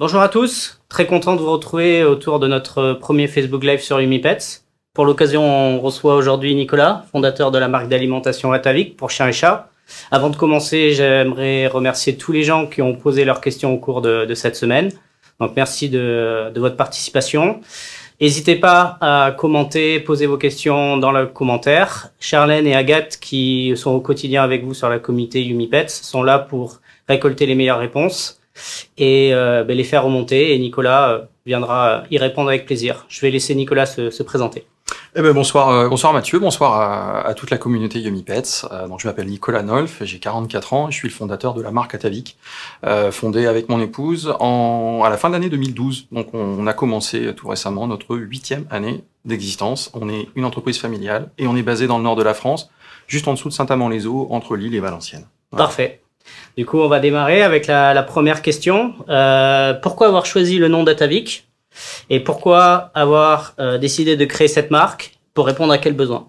Bonjour à tous, très content de vous retrouver autour de notre premier Facebook Live sur UmiPets. Pour l'occasion, on reçoit aujourd'hui Nicolas, fondateur de la marque d'alimentation Atavik pour chiens et chats. Avant de commencer, j'aimerais remercier tous les gens qui ont posé leurs questions au cours de, cette semaine. Donc merci de, votre participation. N'hésitez pas à commenter, poser vos questions dans le commentaire. Charlène et Agathe, qui sont au quotidien avec vous sur la communauté YumiPets, sont là pour récolter les meilleures réponses et euh, ben, les faire remonter. Et Nicolas euh, viendra y répondre avec plaisir. Je vais laisser Nicolas se, se présenter. Eh ben bonsoir, euh, bonsoir Mathieu, bonsoir à, à, toute la communauté Yummy Pets. Euh, donc je m'appelle Nicolas Nolf, j'ai 44 ans et je suis le fondateur de la marque Atavik, euh, fondée avec mon épouse en, à la fin de l'année 2012. Donc on, a commencé tout récemment notre huitième année d'existence. On est une entreprise familiale et on est basé dans le nord de la France, juste en dessous de Saint-Amand-les-Eaux, entre Lille et Valenciennes. Parfait. Du coup, on va démarrer avec la, première question. Euh, pourquoi avoir choisi le nom d'Atavik et pourquoi avoir euh, décidé de créer cette marque Pour répondre à quel besoin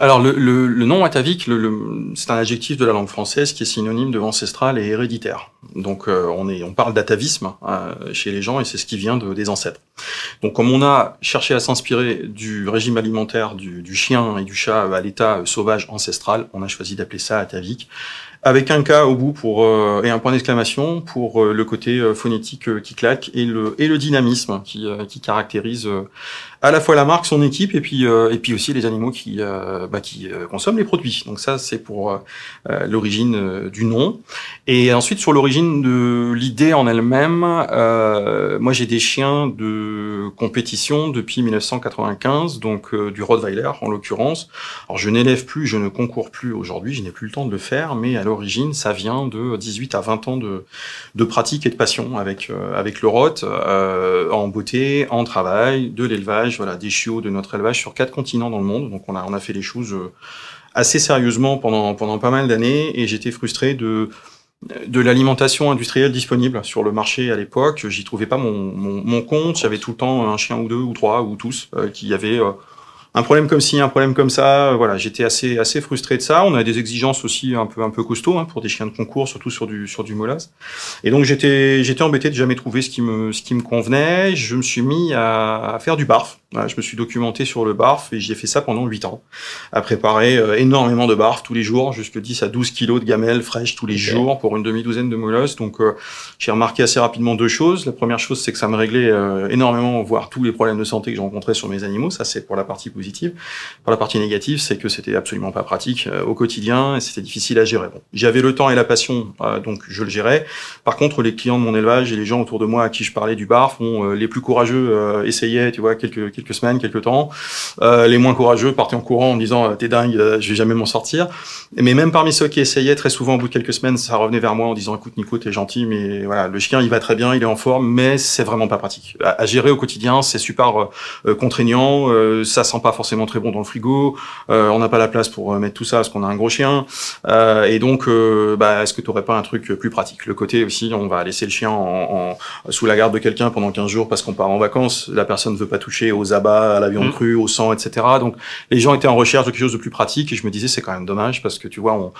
alors le, le, le nom atavique, le, c'est un adjectif de la langue française qui est synonyme de ancestral et héréditaire. Donc euh, on, est, on parle d'atavisme euh, chez les gens et c'est ce qui vient de, des ancêtres. Donc comme on a cherché à s'inspirer du régime alimentaire du, du, chien et du chat à l'état sauvage ancestral, on a choisi d'appeler ça atavique avec un cas au bout pour euh, et un point d'exclamation pour le côté phonétique qui claque et le et le dynamisme qui, qui caractérise à la fois la marque, son équipe et puis et puis aussi les animaux qui bah, qui euh, consomment les produits. Donc ça, c'est pour euh, euh, l'origine du nom. Et ensuite, sur l'origine de l'idée en elle-même, moi j'ai des chiens de compétition depuis 1995, donc du Rottweiler en l'occurrence. Alors je n'élève plus, je ne concours plus aujourd'hui, je n'ai plus le temps de le faire, mais à l'origine, ça vient de 18 à 20 ans de, de pratique et de passion avec avec le Rot, en beauté, en travail, de l'élevage, voilà, des chiots de notre élevage sur quatre continents dans le monde. Donc on a on a fait les choses euh, assez sérieusement pendant, pendant pas mal d'années et j'étais frustré de, de l'alimentation industrielle disponible sur le marché à l'époque. J'y trouvais pas mon, mon, compte. J'avais tout le temps un chien ou deux ou trois ou tous euh, qui avaient euh, un problème comme ci, un problème comme ça. Voilà, j'étais assez assez frustré de ça. On a des exigences aussi un peu un peu costauds hein, pour des chiens de concours, surtout sur du sur du molas. Et donc j'étais j'étais embêté de jamais trouver ce qui me ce qui me convenait. Je me suis mis à faire du barf je me suis documenté sur le barf et j'ai fait ça pendant 8 ans. À préparer euh, énormément de barf tous les jours, jusque 10 à 12 kilos de gamelles fraîches tous les jours pour une demi-douzaine de molosses. Donc euh, j'ai remarqué assez rapidement deux choses. La première chose, c'est que ça me réglait euh, énormément, voire tous les problèmes de santé que j'ai rencontrés sur mes animaux. Ça, c'est pour la partie positive. Pour la partie négative, c'est que c'était absolument pas pratique au quotidien et c'était difficile à gérer. Bon, j'avais le temps et la passion, donc je le gérais. Par contre, les clients de mon élevage et les gens autour de moi à qui je parlais du barf, ont, les plus courageux essayaient, tu vois, quelques quelques semaines, quelques temps. Euh, les moins courageux partaient en courant en disant t'es dingue, euh, je vais jamais m'en sortir. Mais même parmi ceux qui essayaient, très souvent au bout de quelques semaines, ça revenait vers moi en disant écoute Nico, t'es gentil, mais voilà, le chien il va très bien, il est en forme, mais c'est vraiment pas pratique. À, gérer au quotidien, c'est super euh, contraignant, ça sent pas forcément très bon dans le frigo, on n'a pas la place pour mettre tout ça parce qu'on a un gros chien, et donc bah, est-ce que tu aurais pas un truc plus pratique? Le côté aussi, on va laisser le chien en, sous la garde de quelqu'un pendant 15 jours parce qu'on part en vacances, la personne ne veut pas toucher aux abats à la viande mmh. crue, au sang, etc. Donc les gens étaient en recherche de quelque chose de plus pratique et je me disais c'est quand même dommage parce que tu vois on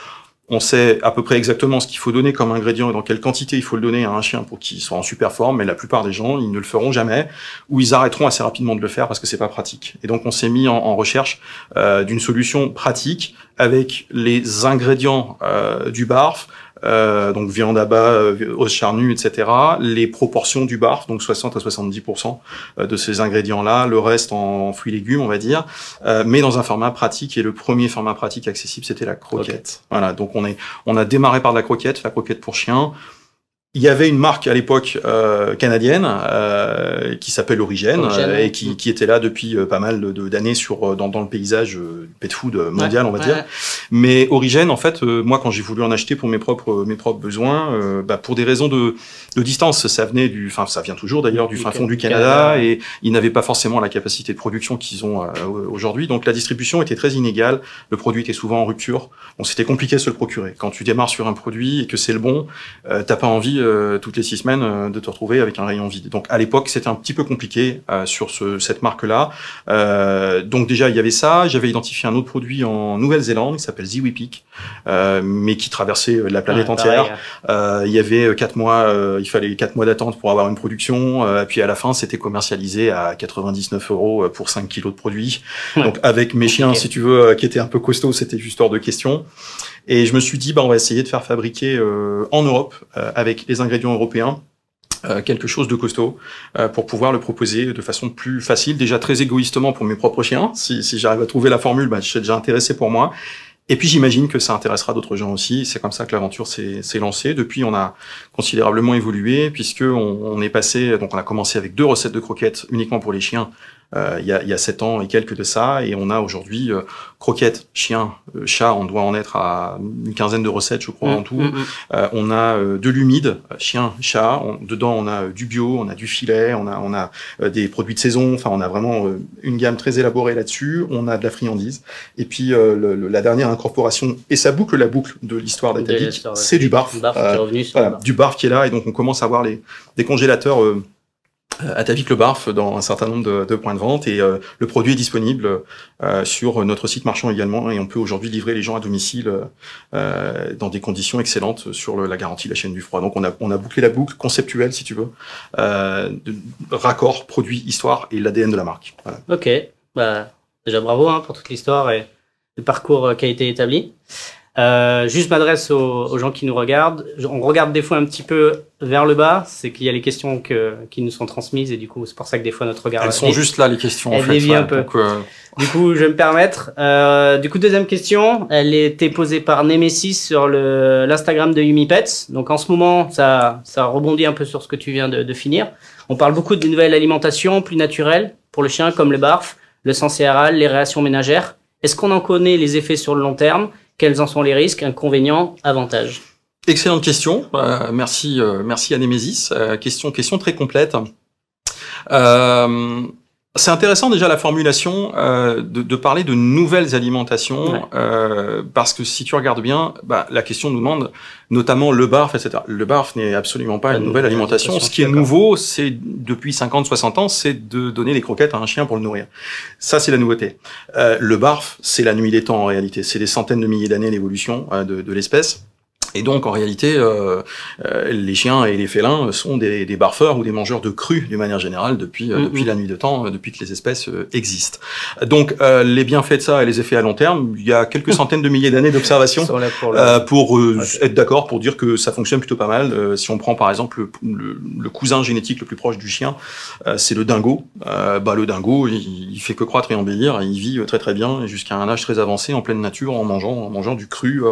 on sait à peu près exactement ce qu'il faut donner comme ingrédient et dans quelle quantité il faut le donner à un chien pour qu'il soit en super forme, mais la plupart des gens, ils ne le feront jamais, ou ils arrêteront assez rapidement de le faire parce que c'est pas pratique. Et donc on s'est mis en, recherche euh, d'une solution pratique avec les ingrédients euh, du barf, euh, donc viande à bas, euh, os charnus, etc. Les proportions du barf, donc 60 à 70% euh, de ces ingrédients-là, le reste en, fruits et légumes, on va dire, euh, mais dans un format pratique. Et le premier format pratique accessible, c'était la croquette. Voilà, donc on est, on a démarré par la croquette, la croquette pour chien. Il y avait une marque à l'époque euh, canadienne euh, qui s'appelle Origène euh, et qui, qui, était là depuis euh, pas mal d'années sur dans, dans, le paysage pet food mondial, on va dire. Mais Origène, en fait, moi quand j'ai voulu en acheter pour mes propres mes propres besoins, bah, pour des raisons de, de distance, ça venait du, enfin ça vient toujours d'ailleurs du, fin fond du Canada, et ils n'avaient pas forcément la capacité de production qu'ils ont aujourd'hui. Donc la distribution était très inégale, le produit était souvent en rupture. Bon, c'était compliqué de se le procurer. Quand tu démarres sur un produit et que c'est le bon, t'as pas envie euh, toutes les six semaines euh, de te retrouver avec un rayon vide. Donc à l'époque, c'était un petit peu compliqué euh, sur ce, cette marque-là. donc déjà, il y avait ça. J'avais identifié un autre produit en Nouvelle-Zélande qui s'appelle Ziwi Peak, mais qui traversait la planète entière. il y avait quatre mois, il fallait quatre mois d'attente pour avoir une production. puis à la fin, c'était commercialisé à 99 euros pour 5 kilos de produits. Donc avec mes chiens, si tu veux, qui étaient un peu costauds, c'était juste hors de question. Et je me suis dit, bah, on va essayer de faire fabriquer euh, en Europe, euh, avec les ingrédients européens, euh, quelque chose de costaud pour pouvoir le proposer de façon plus facile, déjà très égoïstement pour mes propres chiens. Si, si j'arrive à trouver la formule, bah, je suis déjà intéressé pour moi. Et puis j'imagine que ça intéressera d'autres gens aussi. C'est comme ça que l'aventure s'est lancée. Depuis, on a considérablement évolué puisque on, on, est passé. Donc, on a commencé avec deux recettes de croquettes uniquement pour les chiens il, y a, il y a sept ans et quelques de ça, et on a aujourd'hui euh, croquettes, chiens, euh, chats, on doit en être à une quinzaine de recettes, je crois, en mmh, tout. Mmh, mmh. on a de l'humide, chien, chat. dedans, on a du bio, on a du filet, on a, on a des produits de saison. Enfin, on a vraiment une gamme très élaborée là-dessus. On a de la friandise. Et puis, le, la dernière incorporation, et ça boucle la boucle de l'histoire d'Atavik, c'est du barf. du barf qui est là, et donc on commence à voir les, des congélateurs Atavik le Barf dans un certain nombre de, de points de vente et euh, le produit est disponible euh, sur notre site marchand également et on peut aujourd'hui livrer les gens à domicile euh, dans des conditions excellentes sur le, la garantie de la chaîne du froid. Donc on a, on a bouclé la boucle conceptuelle si tu veux, de raccord, produit, histoire et l'ADN de la marque. Voilà. Ok, bah, déjà bravo hein, pour toute l'histoire et le parcours qui a été établi. Euh, juste m'adresse aux, gens qui nous regardent. On regarde des fois un petit peu vers le bas, c'est qu'il y a les questions que, qui nous sont transmises et du coup c'est pour ça que des fois notre regard. Elles sont juste là les questions. Elles en fait, un peu. Euh, du coup, je vais me permettre. Euh, du coup, deuxième question, elle était posée par Nemesis sur l'Instagram de Yumi Pets. Donc en ce moment, ça ça rebondit un peu sur ce que tu viens de, de finir. On parle beaucoup de nouvelles alimentations plus naturelles pour le chien, comme le barf, le sang céréal, les réactions ménagères. Est-ce qu'on en connaît les effets sur le long terme? Quels en sont les risques, inconvénients, avantages Excellente question. Euh, merci, euh, merci à. Euh, question, question très complète. C'est intéressant déjà la formulation euh, de, de, parler de nouvelles alimentations, euh, parce que si tu regardes bien, bah, la question nous demande notamment le barf, etc. Le barf n'est absolument pas une nouvelle alimentation. Ce qui est nouveau, c'est depuis 50-60 ans, c'est de donner des croquettes à un chien pour le nourrir. Ça, c'est la nouveauté. Euh, le barf, c'est la nuit des temps en réalité. C'est des centaines de milliers d'années d'évolution euh, de, de l'espèce. Et donc, en réalité, euh, euh, les chiens et les félins sont des, des, barfeurs ou des mangeurs de crues, d'une manière générale, depuis, euh, mm, depuis la nuit de temps, euh, depuis que les espèces existent. Donc, les bienfaits de ça et les effets à long terme, il y a quelques centaines de milliers d'années d'observation pour, pour être d'accord, pour dire que ça fonctionne plutôt pas mal. si on prend, par exemple, le, le, cousin génétique le plus proche du chien, c'est le dingo. bah, le dingo, il, il, fait que croître et embellir, et il vit très très bien jusqu'à un âge très avancé, en pleine nature, en mangeant, en mangeant du cru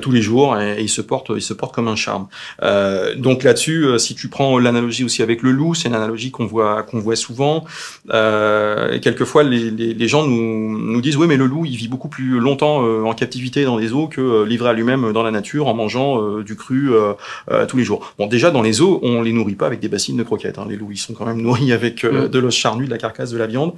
tous les jours. Et, il se porte, il se porte comme un charme. Euh, donc là-dessus, euh, si tu prends l'analogie aussi avec le loup, c'est une analogie qu'on voit qu'on voit souvent. Euh, et quelquefois, les, les, les, gens nous, nous disent oui, mais le loup, il vit beaucoup plus longtemps euh, en captivité dans les eaux que euh, livré à lui-même dans la nature en mangeant euh, du cru tous les jours. Bon, déjà dans les eaux, on les nourrit pas avec des bassines de croquettes. Hein. Les loups, ils sont quand même nourris avec mm. de l'os charnu, de la carcasse, de la viande,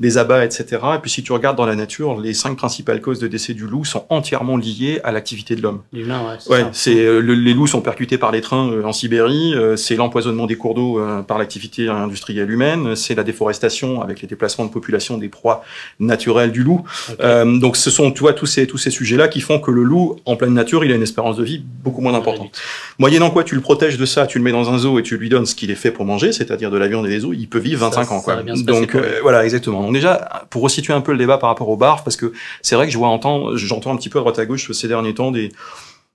des abats, etc. Et puis si tu regardes dans la nature, les cinq principales causes de décès du loup sont entièrement liées à l'activité de l'homme. L'humain, ouais ouais, c'est euh, les loups sont percutés par les trains euh, en Sibérie, euh, c'est l'empoisonnement des cours d'eau par l'activité industrielle humaine, c'est la déforestation avec les déplacements de population des proies naturelles du loup. Okay. donc ce sont, tu vois, tous ces tous ces sujets-là qui font que le loup, en pleine nature, il a une espérance de vie beaucoup moins importante. Moyennant quoi, tu le protèges de ça, tu le mets dans un zoo et tu lui donnes ce qu'il est fait pour manger, c'est-à-dire de la viande et des os, il peut vivre 25 ça, ans. Quoi. Donc voilà, exactement. Donc déjà, pour resituer un peu le débat par rapport au barf, parce que c'est vrai que je vois entendre, j'entends un petit peu à droite à gauche ces derniers temps des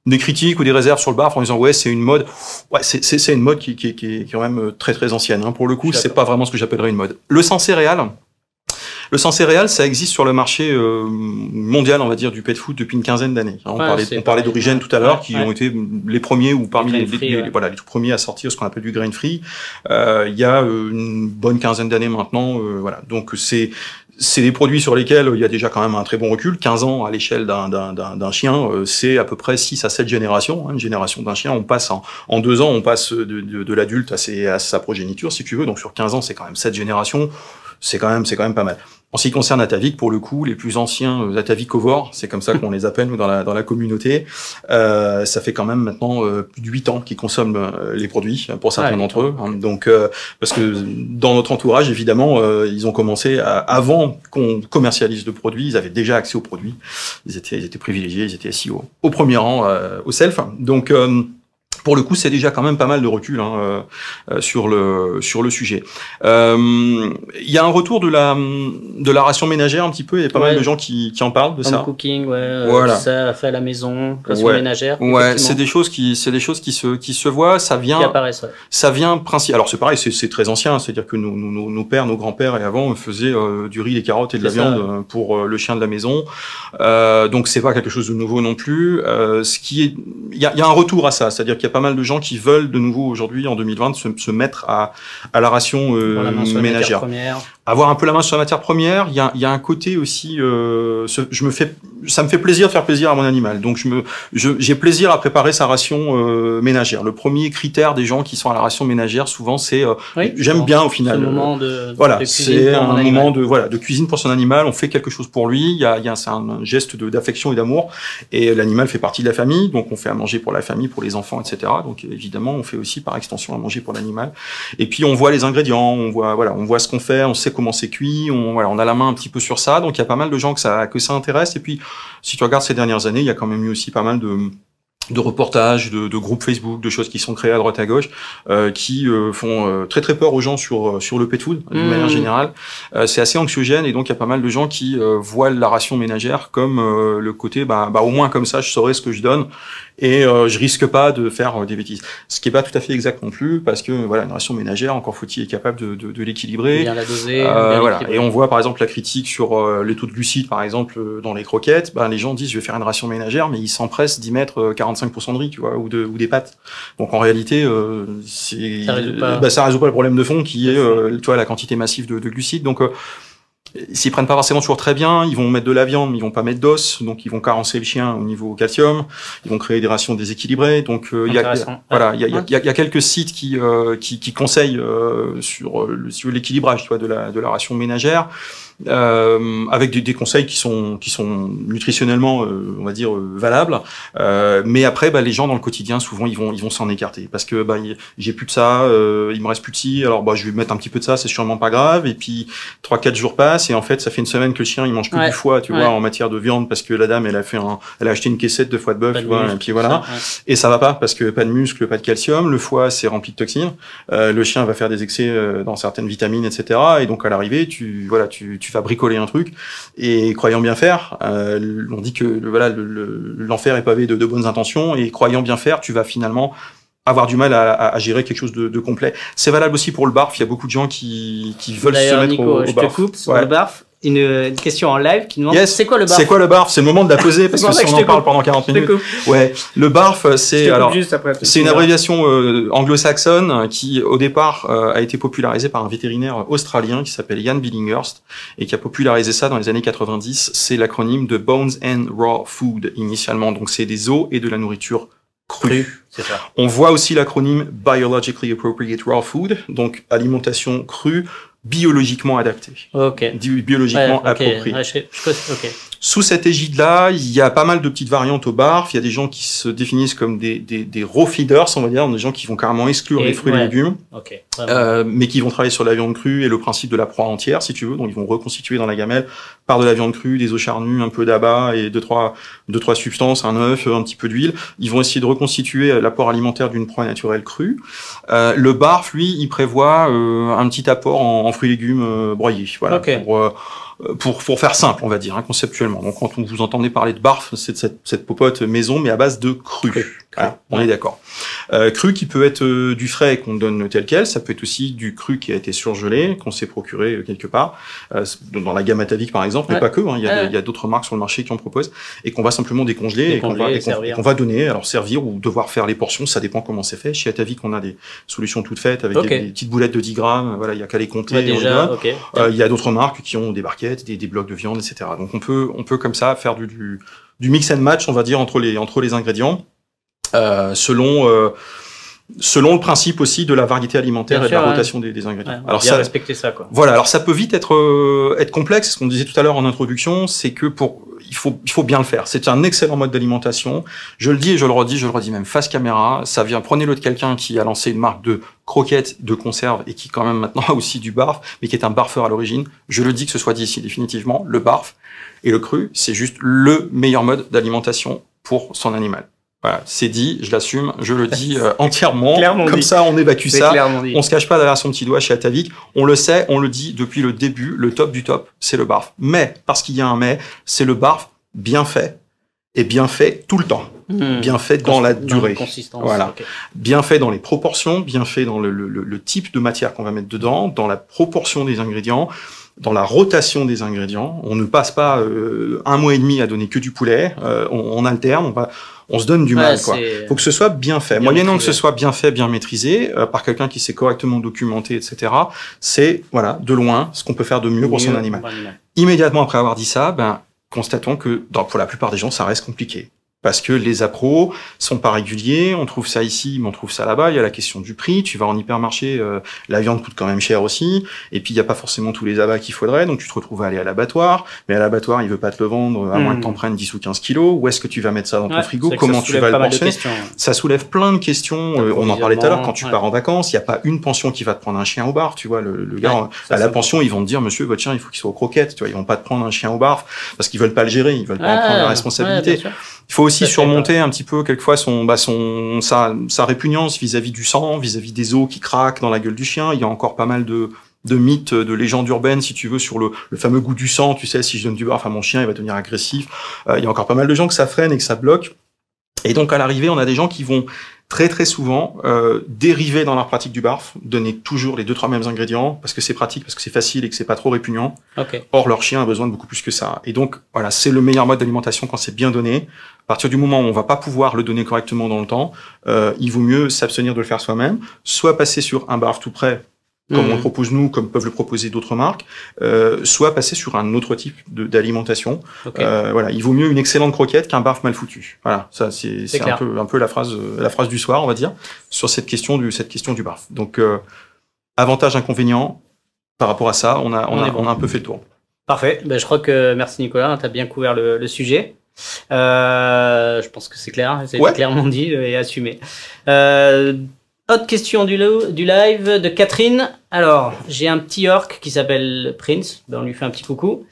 des critiques ou des réserves sur le barf en disant ouais c'est une mode ouais c'est c'est une mode qui, qui, qui, est quand même très très ancienne hein. pour le coup c'est pas vraiment ce que j'appellerais une mode le sang céréal le sang céréal, ça existe sur le marché euh, mondial, on va dire, du pet food depuis une quinzaine d'années. On ouais, parlait, on parlait d'origine tout à l'heure, ouais, qui ouais. ont été les premiers ou parmi les, free, les, les, voilà les tout premiers à sortir ce qu'on appelle du grain free. Euh, il y a euh, une bonne quinzaine d'années maintenant, euh, voilà. Donc c'est c'est des produits sur lesquels il y a déjà quand même un très bon recul. 15 ans à l'échelle d'un chien, euh, c'est à peu près 6 à 7 générations. Hein, une génération d'un chien, on passe en, en, deux ans, on passe de, l'adulte à, à, sa progéniture, si tu veux. Donc sur 15 ans, c'est quand même 7 générations. C'est quand même, c'est quand même pas mal. En ce qui concerne Atavik, pour le coup, les plus anciens euh, Atavicovores, c'est comme ça qu'on les appelle nous dans la dans la communauté, euh, ça fait quand même maintenant euh, plus de huit ans qu'ils consomment euh, les produits pour certains Ah d'entre eux. hein. Donc euh, parce que dans notre entourage, évidemment, euh, ils ont commencé à- avant qu'on commercialise le produit, ils avaient déjà accès aux produits. Ils étaient ils étaient privilégiés, ils étaient assis au, au premier rang euh, au self. Donc euh, pour le coup, c'est déjà quand même pas mal de recul hein, euh, euh, sur le sur le sujet. Euh, Il y a un retour de la de la ration ménagère un petit peu. Il y a pas mal de gens qui, qui en parlent de Home ça. cooking, ouais, euh, Voilà. ça fait à la maison, ration Ouais. ménagère. Ouais, c'est des choses qui c'est des choses qui se qui se voient. Ça qui vient apparaissent. ouais. ça vient principe. Alors c'est pareil, c'est très ancien. C'est-à-dire que nos, nos, nos- pères, nos grands-pères et avant faisaient euh, du riz, des carottes et de la ça, viande pour le chien de la maison. Euh, donc c'est pas quelque chose de nouveau non plus. Euh, ce qui est, il y a, y a un retour à ça. C'est-à-dire qu'il a pas mal de gens qui veulent de nouveau aujourd'hui en 2020 se, se mettre à à la ration euh, ménagère première. Avoir un peu la main sur la matière première, il y a, y a un côté aussi, euh, ce- je me fais, ça me fait plaisir de faire plaisir à mon animal. Donc je me, je- j'ai plaisir à préparer sa ration euh, ménagère. Le premier critère des gens qui sont à la ration ménagère, souvent, c'est, euh, Oui, j'aime bien au final. euh, moment de, voilà, c'est un animal. moment de voilà de cuisine pour son animal. On fait quelque chose pour lui. Il y a, il y a c'est un geste de- d'affection et d'amour. Et l'animal fait partie de la famille, donc on fait à manger pour la famille, pour les enfants, etc. Donc évidemment, on fait aussi par extension à manger pour l'animal. Et puis on voit les ingrédients, on voit voilà, on voit ce qu'on fait, on sait comment c'est cuit, on voilà, on a la main un petit peu sur ça. Donc il y a pas mal de gens que ça que ça intéresse. Et puis si tu regardes ces dernières années, il y a quand même eu aussi pas mal de de reportages, de, de groupes Facebook, de choses qui sont créées à droite à gauche, euh, qui euh, font euh, très très peur aux gens sur sur le pet food d'une Mmh. manière générale. C'est assez anxiogène et donc il y a pas mal de gens qui voient la ration ménagère comme le côté bah, bah au moins comme ça je saurai ce que je donne et euh, je risque pas de faire euh, des bêtises. Ce qui est pas tout à fait exact non plus parce que voilà une ration ménagère encore faut-il être capable de, de, de l'équilibrer. Bien la doser. Euh, bien voilà. Et on voit par exemple la critique sur euh, les taux de glucides, par exemple, dans les croquettes. Ben, les gens disent je vais faire une ration ménagère, mais ils s'empressent d'y mettre euh, 45% de riz, tu vois, ou, de, ou des pâtes. Donc en réalité, euh, c'est, Ça résout pas. bah, ça résout pas le problème de fond qui est, euh, tu vois, la quantité massive de, de glucides. Donc euh, S'ils prennent pas forcément toujours très bien, ils vont mettre de la viande, mais ils vont pas mettre d'os, donc ils vont carencer le chien au niveau calcium. Ils vont créer des rations déséquilibrées. Donc euh, il y a, voilà, il y a, y a- Ouais. y a- il y a quelques sites qui, euh, qui, qui conseillent euh, sur, euh, le- sur l'équilibrage, tu vois, de la, de la ration ménagère, euh, avec des, des conseils qui sont, qui sont nutritionnellement, euh, on va dire, euh, valables. Euh, mais après, bah, les gens dans le quotidien, souvent, ils vont, ils vont s'en écarter parce que bah, j'ai plus de ça, euh, il me reste plus de ci, alors bah, je vais mettre un petit peu de ça, c'est sûrement pas grave. Et puis trois, quatre jours passent et en fait, ça fait une semaine que le chien il mange Ouais. du foie, tu Ouais. vois, en matière de viande parce que la dame, elle a fait un, elle a acheté une caissette de foie de bœuf, tu vois, muscle, et puis voilà. ça, ouais. Et ça va pas parce que pas de muscle, pas de calcium, le foie c'est rempli de toxines, euh, le chien va faire des excès dans certaines vitamines, etc. Et donc à l'arrivée, tu voilà, tu, tu vas bricoler un truc et croyant bien faire, euh, on dit que voilà le- le- l'enfer est pavé de, de bonnes intentions et croyant bien faire, tu vas finalement avoir du mal à, à- à gérer quelque chose de, de complet. C'est valable aussi pour le barf. Il y a beaucoup de gens qui, qui veulent se mettre Nico, au, au je barf. te coupe sur Ouais. le barf. Une, une question en live qui nous demande Yes. c'est quoi le barf C'est quoi le barf? C'est le moment de la poser parce que si on je en te parle pendant 40 Je te minutes. Ouais, le barf, Je c'est alors. C'est une abréviation euh, anglo-saxonne euh, qui, au départ, euh, a été popularisée par un vétérinaire australien qui s'appelle Ian Billinghurst et qui a popularisé ça dans les années 90. C'est l'acronyme de Bones and Raw Food initialement. Donc, c'est des os et de la nourriture crue. Cru, c'est ça. On voit aussi l'acronyme Biologically Appropriate Raw Food, donc alimentation crue, biologiquement adaptée, Ok. Biologiquement Ouais, ok. appropriée. Ouais, je- je- ok. Sous cette égide-là, il y a pas mal de petites variantes au barf. Il y a des gens qui se définissent comme des, des, des raw feeders, on va dire, des gens qui vont carrément exclure Et- les fruits et légumes, Ok. Vraiment. euh, mais qui vont travailler sur la viande crue et le principe de la proie entière, si tu veux. Donc ils vont reconstituer dans la gamelle par de la viande crue, des os charnus, un peu d'abat et deux trois deux trois substances, un œuf, un petit peu d'huile. Ils vont essayer de reconstituer l'apport alimentaire d'une proie naturelle crue. Euh, le barf, lui, il prévoit euh, un petit apport en, en fruits et légumes euh, broyés. Voilà. Ok. Pour, euh, pour, pour faire simple, on va dire, hein, conceptuellement. Donc, quand on vous entendez parler de barf, c'est de cette, cette popote maison, mais à base de cru. Cru, Voilà, cru, on ouais. est d'accord. Euh, cru qui peut être euh, du frais qu'on donne tel quel, ça peut être aussi du cru qui a été surgelé, qu'on s'est procuré euh, quelque part, euh, dans la gamme Atavic par exemple, mais pas que, hein, il y a, Ouais. a d'autres marques sur le marché qui en proposent, et qu'on va simplement décongeler, et qu'on va, et et va donner, alors servir ou devoir faire les portions, ça dépend comment c'est fait. Chez Atavic, on a des solutions toutes faites avec des, des petites boulettes de 10 grammes, voilà, il y a qu'à les compter. Ouais, déjà, Il y a d'autres marques qui ont des barquettes, des, des blocs de viande, etc. Donc on peut, on peut comme ça faire du, du, du mix and match, on va dire, entre les, entre les ingrédients, selon, euh, selon le principe aussi de la variété alimentaire Bien et de la ouais. rotation des, des ingrédients. Ouais, on alors bien ça, respecter ça, quoi. voilà, alors ça peut vite être euh, être complexe. Ce qu'on disait tout à l'heure en introduction, c'est que pour il faut il faut bien le faire. C'est un excellent mode d'alimentation. Je le dis et je le redis, je le redis même face caméra. Ça vient. Prenez-le de quelqu'un qui a lancé une marque de croquettes, de conserve et qui quand même maintenant a aussi du barf, mais qui est un barfeur à l'origine. Je le dis que ce soit dit ici définitivement, le barf et le cru, c'est juste le meilleur mode d'alimentation pour son animal. Voilà, c'est dit, je l'assume, je le dis euh, entièrement. Clairement Comme dit. ça, on évacue ça. On se cache pas derrière son petit doigt chez Atavik. On le sait, on le dit depuis le début, le top du top, c'est le barf. Mais, parce qu'il y a un mais, c'est le barf bien fait. Et bien fait tout le temps. Hmm. Bien fait dans la Dans durée. consistance. Voilà. Bien fait dans les proportions, bien fait dans le, le- le- le type de matière qu'on va mettre dedans, dans la proportion des ingrédients, dans la rotation des ingrédients. On ne passe pas euh, un mois et demi à donner que du poulet. euh, on, on alterne, on, va, on se donne du Ouais, mal. Quoi faut que ce soit bien fait. Bien Moyennant que ce soit bien fait, bien maîtrisé, euh, par quelqu'un qui s'est correctement documenté, etc. C'est voilà de loin ce qu'on peut faire de mieux pour son animal. Immédiatement après avoir dit ça, ben constatons que dans, pour la plupart des gens, ça reste compliqué. Parce que les appros sont pas réguliers, on trouve ça ici, mais on trouve ça là-bas. Il y a la question du prix. Tu vas en hypermarché, euh, la viande coûte quand même cher aussi. Et puis il y a pas forcément tous les abats qu'il faudrait, donc tu te retrouves à aller à l'abattoir. Mais à l'abattoir, il veut pas te le vendre à moins Hmm. que t'en prennes 10 ou 15 kilos. Où est-ce que tu vas mettre ça dans ton Ouais, frigo Comment tu vas le questions. ça soulève plein de questions. Euh, on en parlait tout à l'heure quand tu Ouais. pars en vacances, il n'y a pas une pension qui va te prendre un chien au bar. Tu vois, le, le gars Ouais, à la pension, ils vont te dire, monsieur, votre chien, il faut qu'il soit aux croquettes. Tu vois, ils vont pas te prendre un chien au bar parce qu'ils veulent pas le gérer, ils veulent pas en Ah, prendre la responsabilité. Il faut aussi surmonter un petit peu quelquefois son, bah, son, sa, sa répugnance vis-à-vis du sang, vis-à-vis des os qui craquent dans la gueule du chien. Il y a encore pas mal de, de mythes, de légendes urbaines, si tu veux, sur le, le fameux goût du sang. Tu sais, si je donne du barf à mon chien, il va devenir agressif. Euh, il y a encore pas mal de gens que ça freine et que ça bloque. Et donc, à l'arrivée, on a des gens qui vont très très souvent euh, dériver dans leur pratique du barf, donner toujours les deux trois mêmes ingrédients parce que c'est pratique, parce que c'est facile et que c'est pas trop répugnant. Ok. Or, leur chien a besoin de beaucoup plus que ça. Et donc, voilà, c'est le meilleur mode d'alimentation quand c'est bien donné. À partir du moment où on va pas pouvoir le donner correctement dans le temps, euh, il vaut mieux s'abstenir de le faire soi-même, soit passer sur un barf tout prêt, comme on le propose nous, comme peuvent le proposer d'autres marques, euh, soit passer sur un autre type d'alimentation. Euh, voilà, il vaut mieux une excellente croquette qu'un barf mal foutu. Voilà, ça c'est un peu un peu la phrase la phrase du soir, on va dire, sur cette question du cette question du barf. Donc euh, avantage inconvénient par rapport à ça, on a on, On a, bon. on a un peu fait le tour. Parfait. Ben, je crois que merci Nicolas, tu as bien couvert le, le sujet. Euh, je pense que c'est clair, c'est Ouais. clairement dit et assumé. Euh, autre question du, live de Catherine. Alors, j'ai un petit orc qui s'appelle Prince, ben, on lui fait un petit coucou,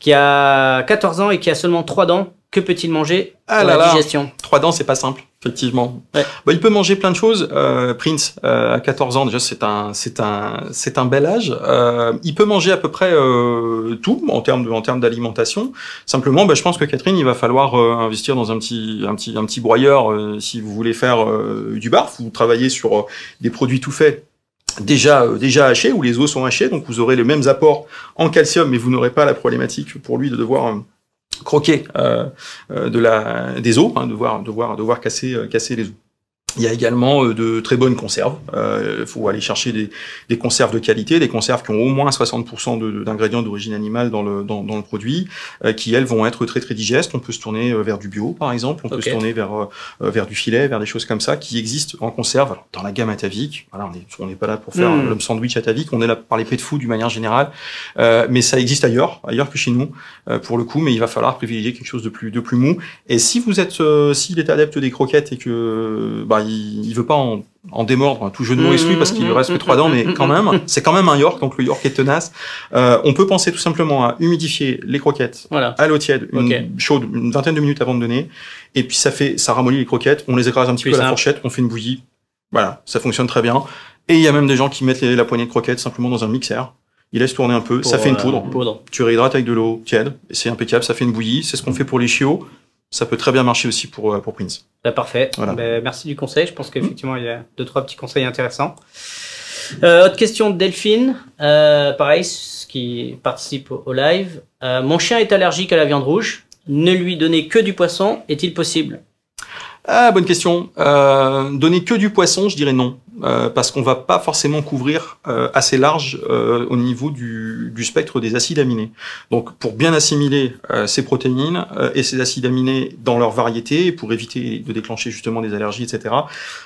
qui a 14 ans et qui a seulement 3 dents. Que peut-il manger Ah pour là la là. digestion? Trois dents, c'est pas simple, effectivement. Ouais. Bah, il peut manger plein de choses. Euh, Prince, euh, à 14 ans déjà, c'est un, c'est un, c'est un bel âge. Euh, il peut manger à peu près euh, tout en termes de, en termes d'alimentation. Simplement, bah, je pense que Catherine, il va falloir euh, investir dans un petit, un petit, un petit broyeur euh, si vous voulez faire euh, du barf. Vous travaillez sur des produits tout faits. Déjà, déjà hachés, où les os sont hachés, donc vous aurez les mêmes apports en calcium, mais vous n'aurez pas la problématique pour lui de devoir croquer euh, euh, de la des os, hein, devoir devoir devoir casser euh, casser les os. Il y a également euh, de très bonnes conserves. Il faut aller chercher des, des conserves de qualité, des conserves qui ont au moins 60% de- d'ingrédients d'origine animale dans le, dans, dans le produit, euh, qui elles vont être très très digestes. On peut se tourner euh, vers du bio, par exemple. On peut se tourner vers euh, euh, vers du filet, vers des choses comme ça qui existent en conserve. Alors, dans la gamme Atavik, voilà, on est on n'est pas là pour faire Mm. l'homme sandwich Atavik. On est là pour parler pet food d'une manière générale, Euh, mais ça existe ailleurs, ailleurs que chez nous euh, pour le coup. Mais il va falloir privilégier quelque chose de plus de plus mou. Et si vous êtes, euh, s'il est adepte des croquettes et que bah, il, il veut pas en, en démordre, tout jeu de mots Mmh, exclu parce qu'il lui reste que mmh, trois dents, mais quand même, c'est quand même un York, donc le York est tenace. Euh, on peut penser tout simplement à humidifier les croquettes Voilà. à l'eau tiède, une chaude, une vingtaine de minutes avant de donner, et puis ça fait, ça ramollit les croquettes. On les écrase un petit Plus peu à la fourchette, on fait une bouillie. Voilà, ça fonctionne très bien. Et il y a même des gens qui mettent les- la poignée de croquettes simplement dans un mixeur. Ils laissent tourner un peu, ça fait une euh, poudre poudre. tu réhydrates avec de l'eau tiède, c'est impeccable, ça fait une bouillie, c'est ce qu'on fait pour les chiots, ça peut très bien marcher aussi pour, euh, pour Prince. Bah, parfait. Voilà. Ben, merci du conseil. Je pense qu'effectivement, il y a deux, trois petits conseils intéressants. Euh, autre question de Delphine. Euh, pareil, qui participe au, au live. Euh, mon chien est allergique à la viande rouge. Ne lui donner que du poisson est-il possible? Ah, bonne question. Euh, donner que du poisson, je dirais non. Euh, parce qu'on va pas forcément couvrir euh, assez large euh, au niveau du, du, spectre des acides aminés. Donc, pour bien assimiler ces protéines et ces acides aminés dans leur variété, pour éviter de déclencher justement des allergies, etc.,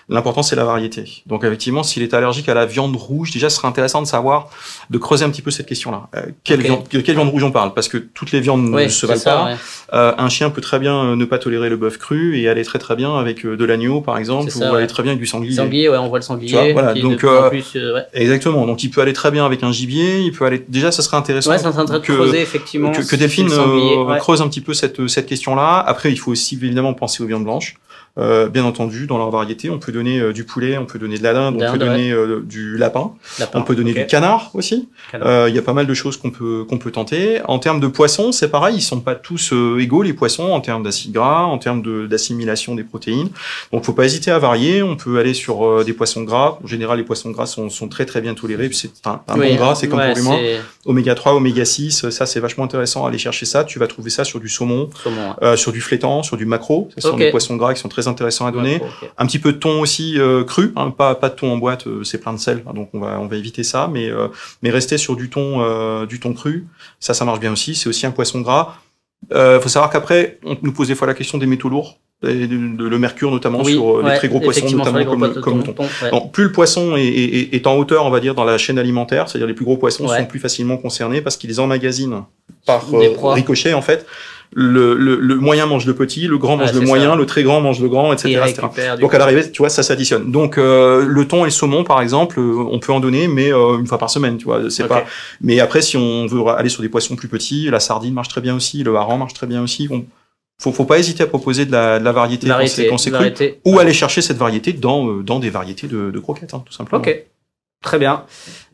l'important c'est la variété. Donc, effectivement, s'il est allergique à la viande rouge, déjà, ce serait intéressant de savoir, de creuser un petit peu cette question-là. quelle, viande, quelle viande rouge on parle? Parce que toutes les viandes ne se valent pas. un chien peut très bien ne pas tolérer le bœuf cru et aller très très bien avec de l'agneau, par exemple, ou aller très bien avec du sanglier. Sanglier, ouais, on voit le sanglier. Voilà, donc euh, plus, euh, ouais. exactement. Donc il peut aller très bien avec un gibier. Il peut aller. Déjà, ça serait intéressant. Ouais, ça de creuser effectivement. Que, que Delphine euh, creuse un petit peu cette cette question-là. Après, il faut aussi évidemment penser aux viandes blanches. Euh, bien entendu, dans leur variété, on peut donner euh, du poulet, on peut donner de la dinde, on peut donner euh, du lapin, on peut donner du canard aussi. Il y a pas mal de choses qu'on peut qu'on peut tenter. En termes de poissons, c'est pareil, ils sont pas tous égaux les poissons en termes d'acides gras, en termes d'assimilation des protéines. Donc, faut pas hésiter à varier. On peut aller sur des poissons gras. En général, les poissons gras sont, sont très très bien tolérés. C'est un, un bon gras, c'est comme pour l'humain. Oméga 3, oméga 6, ça c'est vachement intéressant. Aller chercher ça. Tu vas trouver ça sur du saumon, sur du flétan, sur du maquereau. Ce sont des poissons gras qui sont très intéressant à donner. Un petit peu de thon aussi euh, cru, hein, pas pas de thon en boîte, euh, c'est plein de sel, hein, donc on va on va éviter ça, mais euh, mais rester sur du thon du thon cru, ça ça marche bien aussi. C'est aussi un poisson gras. Il faut savoir qu'après, on nous pose des fois la question des métaux lourds. Et de, le mercure notamment sur les très gros poissons notamment comme, comme le thon. Donc, plus le poisson est, est, est, en hauteur on va dire dans la chaîne alimentaire c'est-à-dire les plus gros poissons sont plus facilement concernés parce qu'ils emmagasinent par ricochet en fait le, le, le, moyen mange le petit, le grand mange le moyen, le très grand mange le grand, etc. Donc à l'arrivée, tu vois, ça s'additionne. Donc euh, le thon et le saumon, par exemple, euh, on peut en donner, mais euh, une fois par semaine, tu vois. C'est pas. Mais après, si on veut aller sur des poissons plus petits, la sardine marche très bien aussi, le hareng marche très bien aussi. Bon, faut, faut pas hésiter à proposer de la, de la variété, variété quand c'est cru, ou aller chercher cette variété dans dans des variétés de, de croquettes, hein, tout simplement. Ok. Très bien.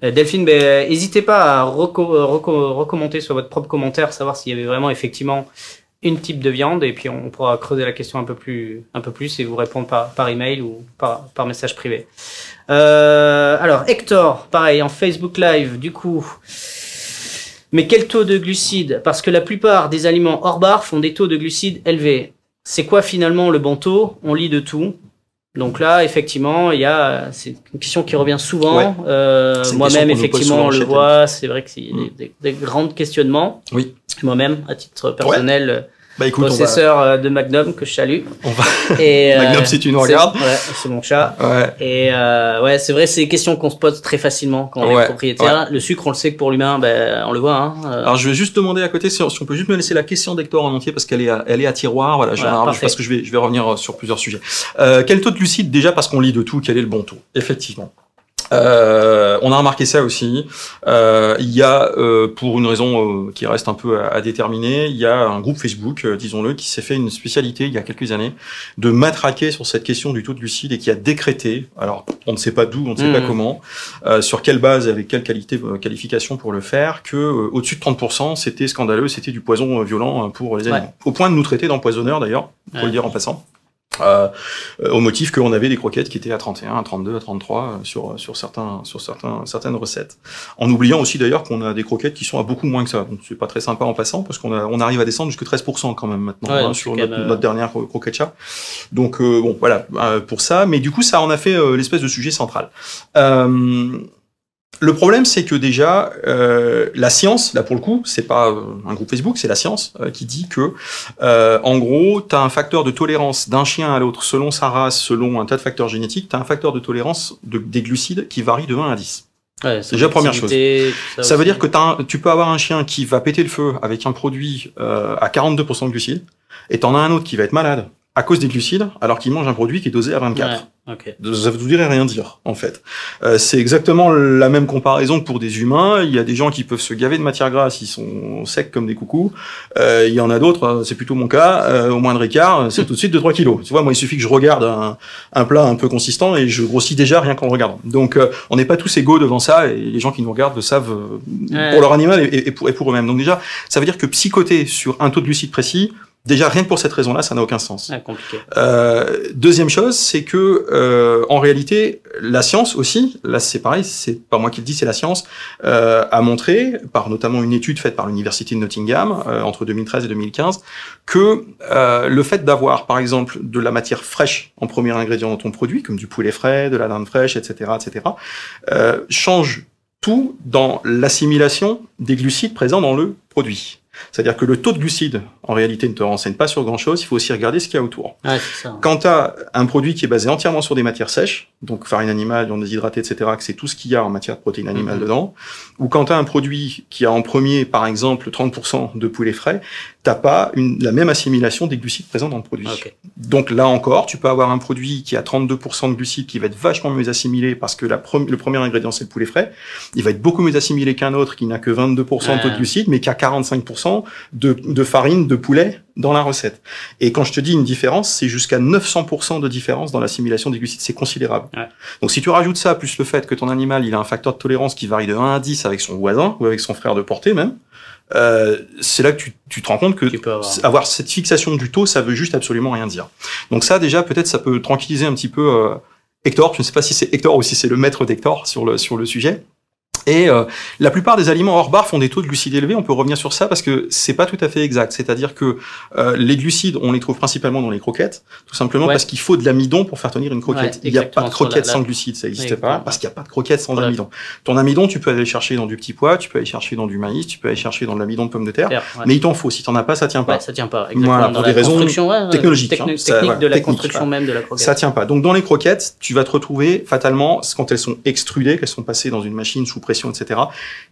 Delphine, ben, n'hésitez pas à recommander sur votre propre commentaire, savoir s'il y avait vraiment effectivement une type de viande et puis on pourra creuser la question un peu plus, un peu plus et vous répondre par, email ou par, message privé. Euh, alors Hector, pareil en Facebook Live, du coup. Mais quel taux de glucides? Parce que la plupart des aliments hors bar font des taux de glucides élevés. C'est quoi finalement le bon taux? On lit de tout. Donc là, effectivement, il y a c'est une question qui revient souvent. Euh, Moi-même, effectivement, on le voit. C'est vrai que c'est des, des, grands questionnements. Oui. Moi-même, à titre personnel, bah écoute, possesseur euh, de Magnum que je salue. On va... Et, Magnum, euh, si tu nous regardes. Ouais, c'est mon chat. Ouais. Et euh, ouais, c'est vrai, c'est des questions qu'on se pose très facilement quand on est propriétaire. Le sucre, on le sait que pour l'humain, ben, on le voit. Hein. Alors je vais juste demander à côté si, on peut juste me laisser la question d'Hector en entier parce qu'elle est, à, elle est à tiroir. Voilà, je, parce que je vais, je vais revenir sur plusieurs sujets. Euh, quel taux de lucide déjà parce qu'on lit de tout, quel est le bon taux? Effectivement. Euh, on a remarqué ça aussi. Euh, il y a, euh, pour une raison qui reste un peu à, déterminer, il y a un groupe Facebook, disons-le, qui s'est fait une spécialité il y a quelques années de matraquer sur cette question du taux de lucide et qui a décrété, alors on ne sait pas d'où, on ne sait pas mmh. comment, sur quelle base et avec quelle qualité, qualification pour le faire, que au-dessus de 30%, c'était scandaleux, c'était du poison violent pour les animaux. Au point de nous traiter d'empoisonneurs d'ailleurs, faut le dire en passant. Euh, au motif qu'on avait des croquettes qui étaient à 31, à 32, à 33 euh, sur sur certains sur certains certaines recettes. En oubliant aussi d'ailleurs qu'on a des croquettes qui sont à beaucoup moins que ça. Donc c'est pas très sympa en passant parce qu'on on arrive à descendre jusqu'à 13% quand même maintenant hein, sur notre, notre, dernière croquette chat. Donc euh, bon voilà pour ça. Mais du coup ça en a fait l'espèce de sujet central. Le problème, c'est que déjà, euh, la science, là pour le coup, c'est pas euh, un groupe Facebook, c'est la science euh, qui dit que, euh, en gros, tu as un facteur de tolérance d'un chien à l'autre selon sa race, selon un tas de facteurs génétiques, tu as un facteur de tolérance de, des glucides qui varie de 1 à 10. Ouais, c'est déjà première chose. Ça, ça veut dire que as tu peux avoir un chien qui va péter le feu avec un produit à 42% de glucides, et t'en as un autre qui va être malade à cause des glucides, alors qu'il mange un produit qui est dosé à 24. Okay. Ça vous dirait rien dire, en fait. Euh, c'est exactement la même comparaison que pour des humains. Il y a des gens qui peuvent se gaver de matière grasse, ils sont secs comme des coucous. Euh, il y en a d'autres, euh, c'est plutôt mon cas, euh, au moindre écart, c'est tout de suite 2-3 kilos. Tu vois, moi, il suffit que je regarde un, un, plat un peu consistant et je grossis déjà rien qu'en le regardant. Donc, euh, on n'est pas tous égaux devant ça et les gens qui nous regardent le savent pour leur animal et, et pour, et pour eux-mêmes. Donc déjà, ça veut dire que psychoter sur un taux de glucides précis, Déjà, rien que pour cette raison-là, ça n'a aucun sens. Ah, compliqué. Euh, deuxième chose, c'est que euh, en réalité, la science aussi, là c'est pareil, c'est pas moi qui le dis, c'est la science, euh, a montré, par notamment une étude faite par l'université de Nottingham euh, entre 2013 et 2015, que euh, le fait d'avoir, par exemple, de la matière fraîche en premier ingrédient dans ton produit, comme du poulet frais, de la dinde fraîche, etc., etc., euh, change tout dans l'assimilation des glucides présents dans le produit. C'est-à-dire que le taux de glucides, en réalité, ne te renseigne pas sur grand-chose, il faut aussi regarder ce qu'il y a autour. Ouais, ça. Quand tu as un produit qui est basé entièrement sur des matières sèches, donc farine animale, viande déshydratée, etc., que c'est tout ce qu'il y a en matière de protéines animales Mhm. dedans, ou quand tu as un produit qui a en premier, par exemple, 30% de poulet frais, t'as pas une, la même assimilation des glucides présents dans le produit. Ok. Donc là encore, tu peux avoir un produit qui a 32% de glucides qui va être vachement mieux assimilé parce que la pre- le premier ingrédient c'est le poulet frais. Il va être beaucoup mieux assimilé qu'un autre qui n'a que 22% de taux de Ah. glucides mais qui a 45% de, de farine de poulet dans la recette. Et quand je te dis une différence, c'est jusqu'à 900% de différence dans l'assimilation des glucides. C'est considérable. Ouais. Donc si tu rajoutes ça, plus le fait que ton animal il a un facteur de tolérance qui varie de 1 à 10 avec son voisin ou avec son frère de portée même, euh, c'est là que tu, tu te rends compte que avoir cette fixation du taux, ça veut juste absolument rien dire. Donc ça, déjà, peut-être, ça peut tranquilliser un petit peu euh, Hector. Je ne sais pas si c'est Hector ou si c'est le maître d'Hector sur le, sur le sujet. Et euh, la plupart des aliments hors bar font des taux de glucides élevés. On peut revenir sur ça parce que c'est pas tout à fait exact. C'est-à-dire que euh, les glucides, on les trouve principalement dans les croquettes, tout simplement Ouais. parce qu'il faut de l'amidon pour faire tenir une croquette. Ouais, Il n'y a pas de la- croquette la- sans glucides, ça n'existe pas, parce qu'il n'y a pas de croquette sans Voilà. amidon. Ton amidon, tu peux aller le chercher dans du petit pois, tu peux aller chercher dans du maïs, tu peux aller chercher dans de l'amidon de pomme de terre, ouais. mais il t'en faut. Si t'en as pas, ça tient pas. Ouais, ça tient pas. Exactement. Voilà, dans pour des raisons technologiques, techni- hein. Ça, de la construction même de la croquette. Ça tient pas. Donc dans les croquettes, tu vas te retrouver fatalement quand elles sont extrudées, qu'elles sont passées dans une machine sous pression, etc.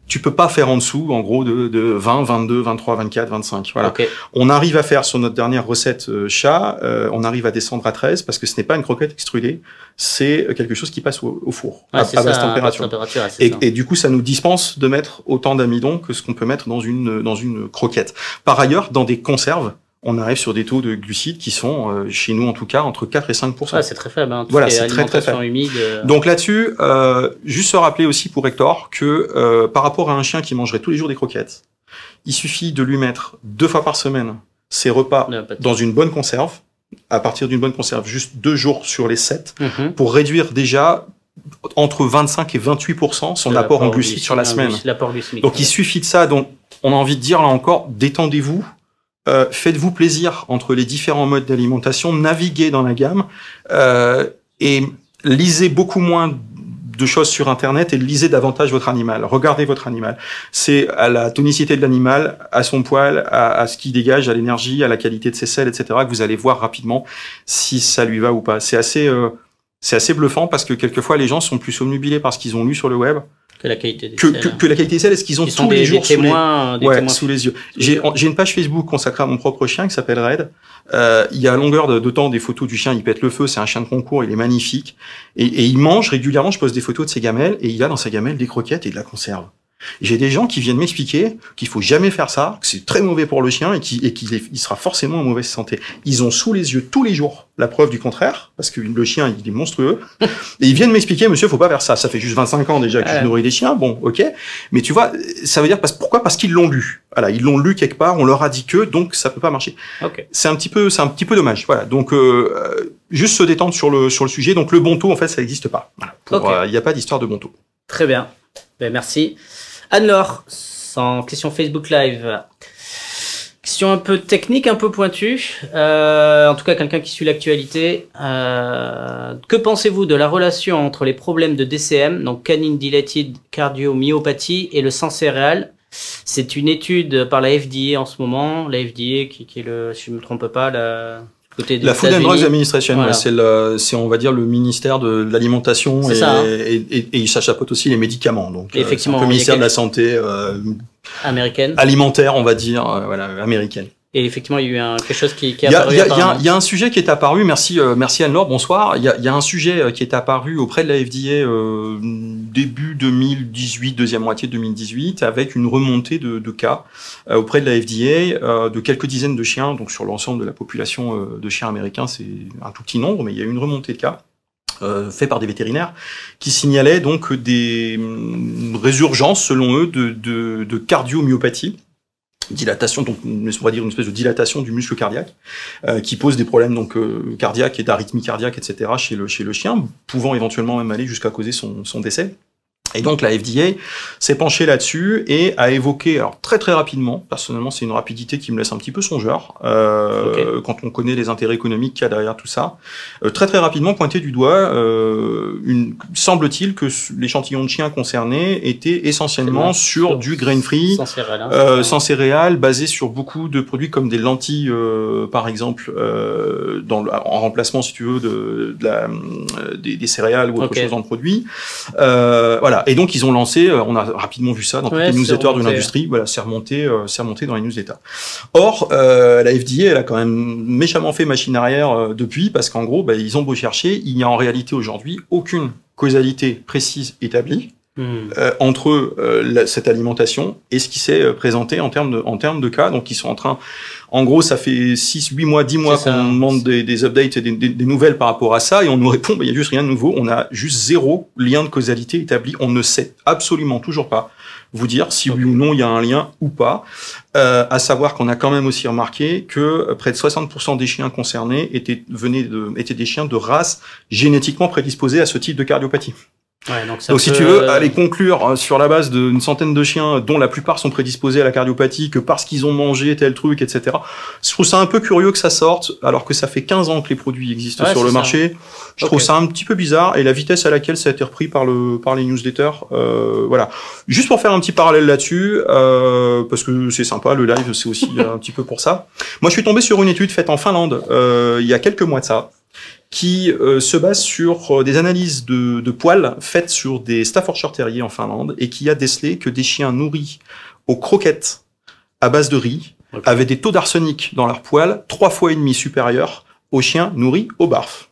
Tu peux pas faire en dessous, en gros, de, de 20, 22, 23, 24, 25. Voilà. On arrive à faire sur notre dernière recette euh, chat, euh, on arrive à descendre à 13 parce que ce n'est pas une croquette extrudée, c'est euh, quelque chose qui passe au, au four à, c'est à ça, basse à température. Et, ça. et du coup, ça nous dispense de mettre autant d'amidon que ce qu'on peut mettre dans une dans une croquette. Par ailleurs, dans des conserves, on arrive sur des taux de glucides qui sont, euh, chez nous en tout cas, entre 4 et 5% Ouais, c'est très faible. Hein, tout Voilà, c'est très, très faible. humide. euh, Donc là-dessus, euh, juste se rappeler aussi pour Hector que euh, par rapport à un chien qui mangerait tous les jours des croquettes, il suffit de lui mettre deux fois par semaine ses repas dans une bonne conserve, à partir d'une bonne conserve, juste deux jours sur les sept, Mhm. pour réduire déjà entre 25 et 28% son apport en glucides sur la glucidique, semaine. Donc il suffit de ça. Donc on a envie de dire là encore, détendez-vous, euh, faites-vous plaisir entre les différents modes d'alimentation, naviguez dans la gamme euh, et lisez beaucoup moins de choses sur Internet et lisez davantage votre animal. Regardez votre animal. C'est à la tonicité de l'animal, à son poil, à, ce qu'il dégage, à l'énergie, à la qualité de ses selles, etc. que vous allez voir rapidement si ça lui va ou pas. C'est assez, euh, c'est assez bluffant parce que quelquefois les gens sont plus omnubilés par ce qu'ils ont lu sur le web que la qualité des que, selles. que, que la qualité des selles et ce qu'ils ont Ils tous des, les des jours sous les, des ouais, témoins. sous les yeux. j'ai une page Facebook consacrée à mon propre chien qui s'appelle Red. Euh, il y a à longueur de, de temps des photos du chien, il pète le feu, c'est un chien de concours, il est magnifique. Et, et il mange régulièrement, je pose des photos de ses gamelles, et il a dans sa gamelle des croquettes et de la conserve. J'ai des gens qui viennent m'expliquer qu'il faut jamais faire ça, que c'est très mauvais pour le chien et qu'il il sera forcément en mauvaise santé. Ils ont sous les yeux tous les jours la preuve du contraire, parce que le chien il est monstrueux. et ils viennent m'expliquer, monsieur, faut pas faire ça. Ça fait juste 25 ans déjà que je nourris des chiens. Bon, ok. Mais tu vois, ça veut dire parce, pourquoi? Parce qu'ils l'ont lu. Voilà, ils l'ont lu quelque part, on leur a dit que, donc ça peut pas marcher. Ok. C'est un petit peu, c'est un petit peu dommage. Voilà. Donc euh, euh, juste se détendre sur le sur le sujet. Donc le bon taux, en fait, ça n'existe pas. Voilà. Euh, Il n'y a pas d'histoire de bon taux. Très bien. Ben, merci. Anne-Laure, sans question Facebook Live. Question un peu technique, un peu pointue. Euh, en tout cas, quelqu'un qui suit l'actualité. Euh, que pensez-vous de la relation entre les problèmes de DCM, donc canine dilated cardiomyopathie, et le sang céréal C'est une étude par la FDA en ce moment. La FDA, qui, qui est le, si je me trompe pas, la côté La Food and. Drugs Administration, Voilà. ouais, c'est on va dire le ministère de l'alimentation et, hein. et, et, et il chapeaute aussi les médicaments. Donc euh, Effectivement, le ministère de la santé euh, américaine. alimentaire, on va dire, euh, voilà, américaine. Et effectivement, il y a eu un, quelque chose qui, qui est apparu il y y a un- apparemment. il y a un sujet qui est apparu, merci, euh, merci Anne-Laure, bonsoir. Il y, y a un sujet euh, qui est apparu auprès de la FDA euh, début 2018, deuxième moitié de 2018, avec une remontée de, de cas euh, auprès de la FDA euh, de quelques dizaines de chiens. Donc sur l'ensemble de la population euh, de chiens américains, c'est un tout petit nombre, mais il y a eu une remontée de cas. Euh, fait par des vétérinaires qui signalaient donc des hum, résurgences selon eux de, de, de cardiomyopathie dilatation, donc on va dire une espèce de dilatation du muscle cardiaque, euh, qui pose des problèmes donc euh, cardiaques et d'arythmie cardiaque, etc. chez le chez le chien, pouvant éventuellement même aller jusqu'à causer son, son décès. Et donc la FDA s'est penchée là-dessus et a évoqué, alors très très rapidement, personnellement c'est une rapidité qui me laisse un petit peu songeur, euh, quand on connaît les intérêts économiques qu'il y a derrière tout ça, euh, très très rapidement pointé du doigt, euh, semble-t-il que l'échantillon de chiens concernés était essentiellement sur, du grain-free, Sans céréales. hein, euh, sans céréales, basé sur beaucoup de produits comme des lentilles, euh, par exemple, euh, dans le- en remplacement, si tu veux, de, de la, des, des céréales ou autre Ok. chose dans le produit. Euh, voilà. Et donc ils ont lancé, euh, on a rapidement vu ça dans toutes Ouais, les c'est newsletters de l'industrie. Voilà, c'est remonté, euh, c'est remonté dans les newsletters. Or, euh, la FDA, elle a quand même méchamment fait machine arrière euh, depuis, parce qu'en gros, bah, ils ont beau chercher, il n'y a en réalité aujourd'hui aucune causalité précise établie Hmm. euh, entre euh, la- cette alimentation et ce qui s'est euh, présenté en termes de, en termes de cas. Donc, ils sont en train, en gros, ça fait 6, 8 mois, 10 mois qu'on demande des, des updates et des, des- des nouvelles par rapport à ça et on nous répond, bah, il y a juste rien de nouveau. On a juste zéro lien de causalité établi. On ne sait absolument toujours pas vous dire si oui ou non il y a un lien ou pas. Euh, à savoir qu'on a quand même aussi remarqué que euh, près de 60% des chiens concernés étaient, venaient de, étaient des chiens de race génétiquement prédisposés à ce type de cardiopathie. Ouais, donc ça Donc, si peut- tu veux aller conclure euh, sur la base d'une centaine de chiens dont la plupart sont prédisposés à la cardiopathie que parce qu'ils ont mangé tel truc, etc. Je trouve ça un peu curieux que ça sorte alors que ça fait 15 ans que les produits existent Ouais, sur le ça. marché. Je trouve ça un petit peu bizarre et la vitesse à laquelle ça a été repris par le par les newsletters, euh, voilà. Juste pour faire un petit parallèle là-dessus, euh, parce que c'est sympa, le live c'est aussi un petit peu pour ça. Moi, je suis tombé sur une étude faite en Finlande euh, il y a quelques mois de ça qui euh, se base sur euh, des analyses de, de poils faites sur des Staffordshire Terriers en Finlande et qui a décelé que des chiens nourris aux croquettes à base de riz avaient des taux d'arsenic dans leurs poils trois fois et demi supérieurs aux chiens nourris au barf.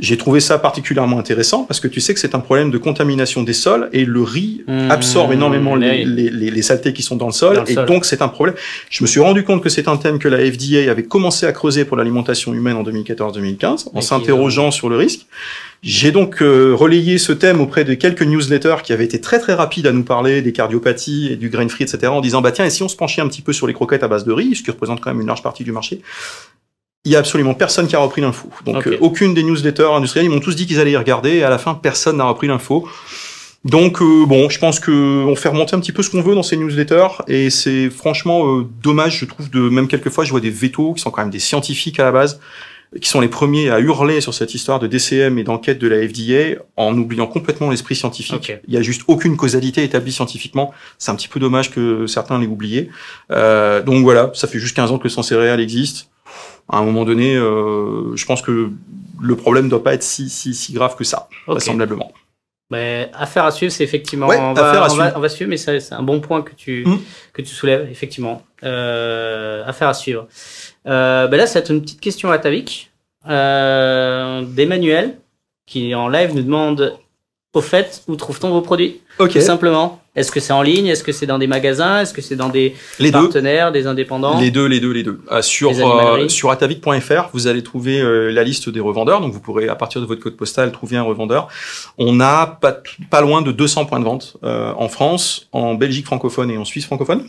J'ai trouvé ça particulièrement intéressant parce que tu sais que c'est un problème de contamination des sols et le riz Mmh, absorbe énormément les, oui. les, les, les saletés qui sont dans le sol Dans le et sol. donc c'est un problème. Je me suis rendu compte que c'est un thème que la FDA avait commencé à creuser pour l'alimentation humaine en 2014-2015 en s'interrogeant sur le risque. J'ai donc euh, relayé ce thème auprès de quelques newsletters qui avaient été très très rapides à nous parler des cardiopathies et du grain free, etc. en disant bah tiens et si on se penchait un petit peu sur les croquettes à base de riz, ce qui représente quand même une large partie du marché. Il y a absolument personne qui a repris l'info. Donc euh, aucune des newsletters industriels, ils m'ont tous dit qu'ils allaient y regarder et à la fin personne n'a repris l'info. Donc euh, bon, je pense que on fait remonter un petit peu ce qu'on veut dans ces newsletters et c'est franchement euh, dommage, je trouve de même quelquefois je vois des vétos qui sont quand même des scientifiques à la base qui sont les premiers à hurler sur cette histoire de DCM et d'enquête de la FDA en oubliant complètement l'esprit scientifique. Il y a juste aucune causalité établie scientifiquement. C'est un petit peu dommage que certains l'aient oublié. Euh, donc voilà, ça fait juste 15 ans que le sang céréal existe. À un moment donné, euh, je pense que le problème doit pas être si si si grave que ça, vraisemblablement. Ben, affaire à suivre, c'est effectivement. Ouais, on, va, affaire à on, va, suivre. on va suivre, mais c'est un bon point que tu, Mm. que tu soulèves, effectivement. Euh, affaire à suivre. Euh, ben là, c'est une petite question à Tavik. Euh, D'Emmanuel, qui en live nous demande au fait, où trouve-t-on vos produits? Tout simplement. Est-ce que c'est en ligne? Est-ce que c'est dans des magasins? Est-ce que c'est dans des Les deux. partenaires, des indépendants? Les deux, les deux, les deux. Euh, sur euh, sur atavic.fr, vous allez trouver euh, la liste des revendeurs. Donc vous pourrez à partir de votre code postal trouver un revendeur. On a pas pas loin de 200 points de vente euh, en France, en Belgique francophone et en Suisse francophone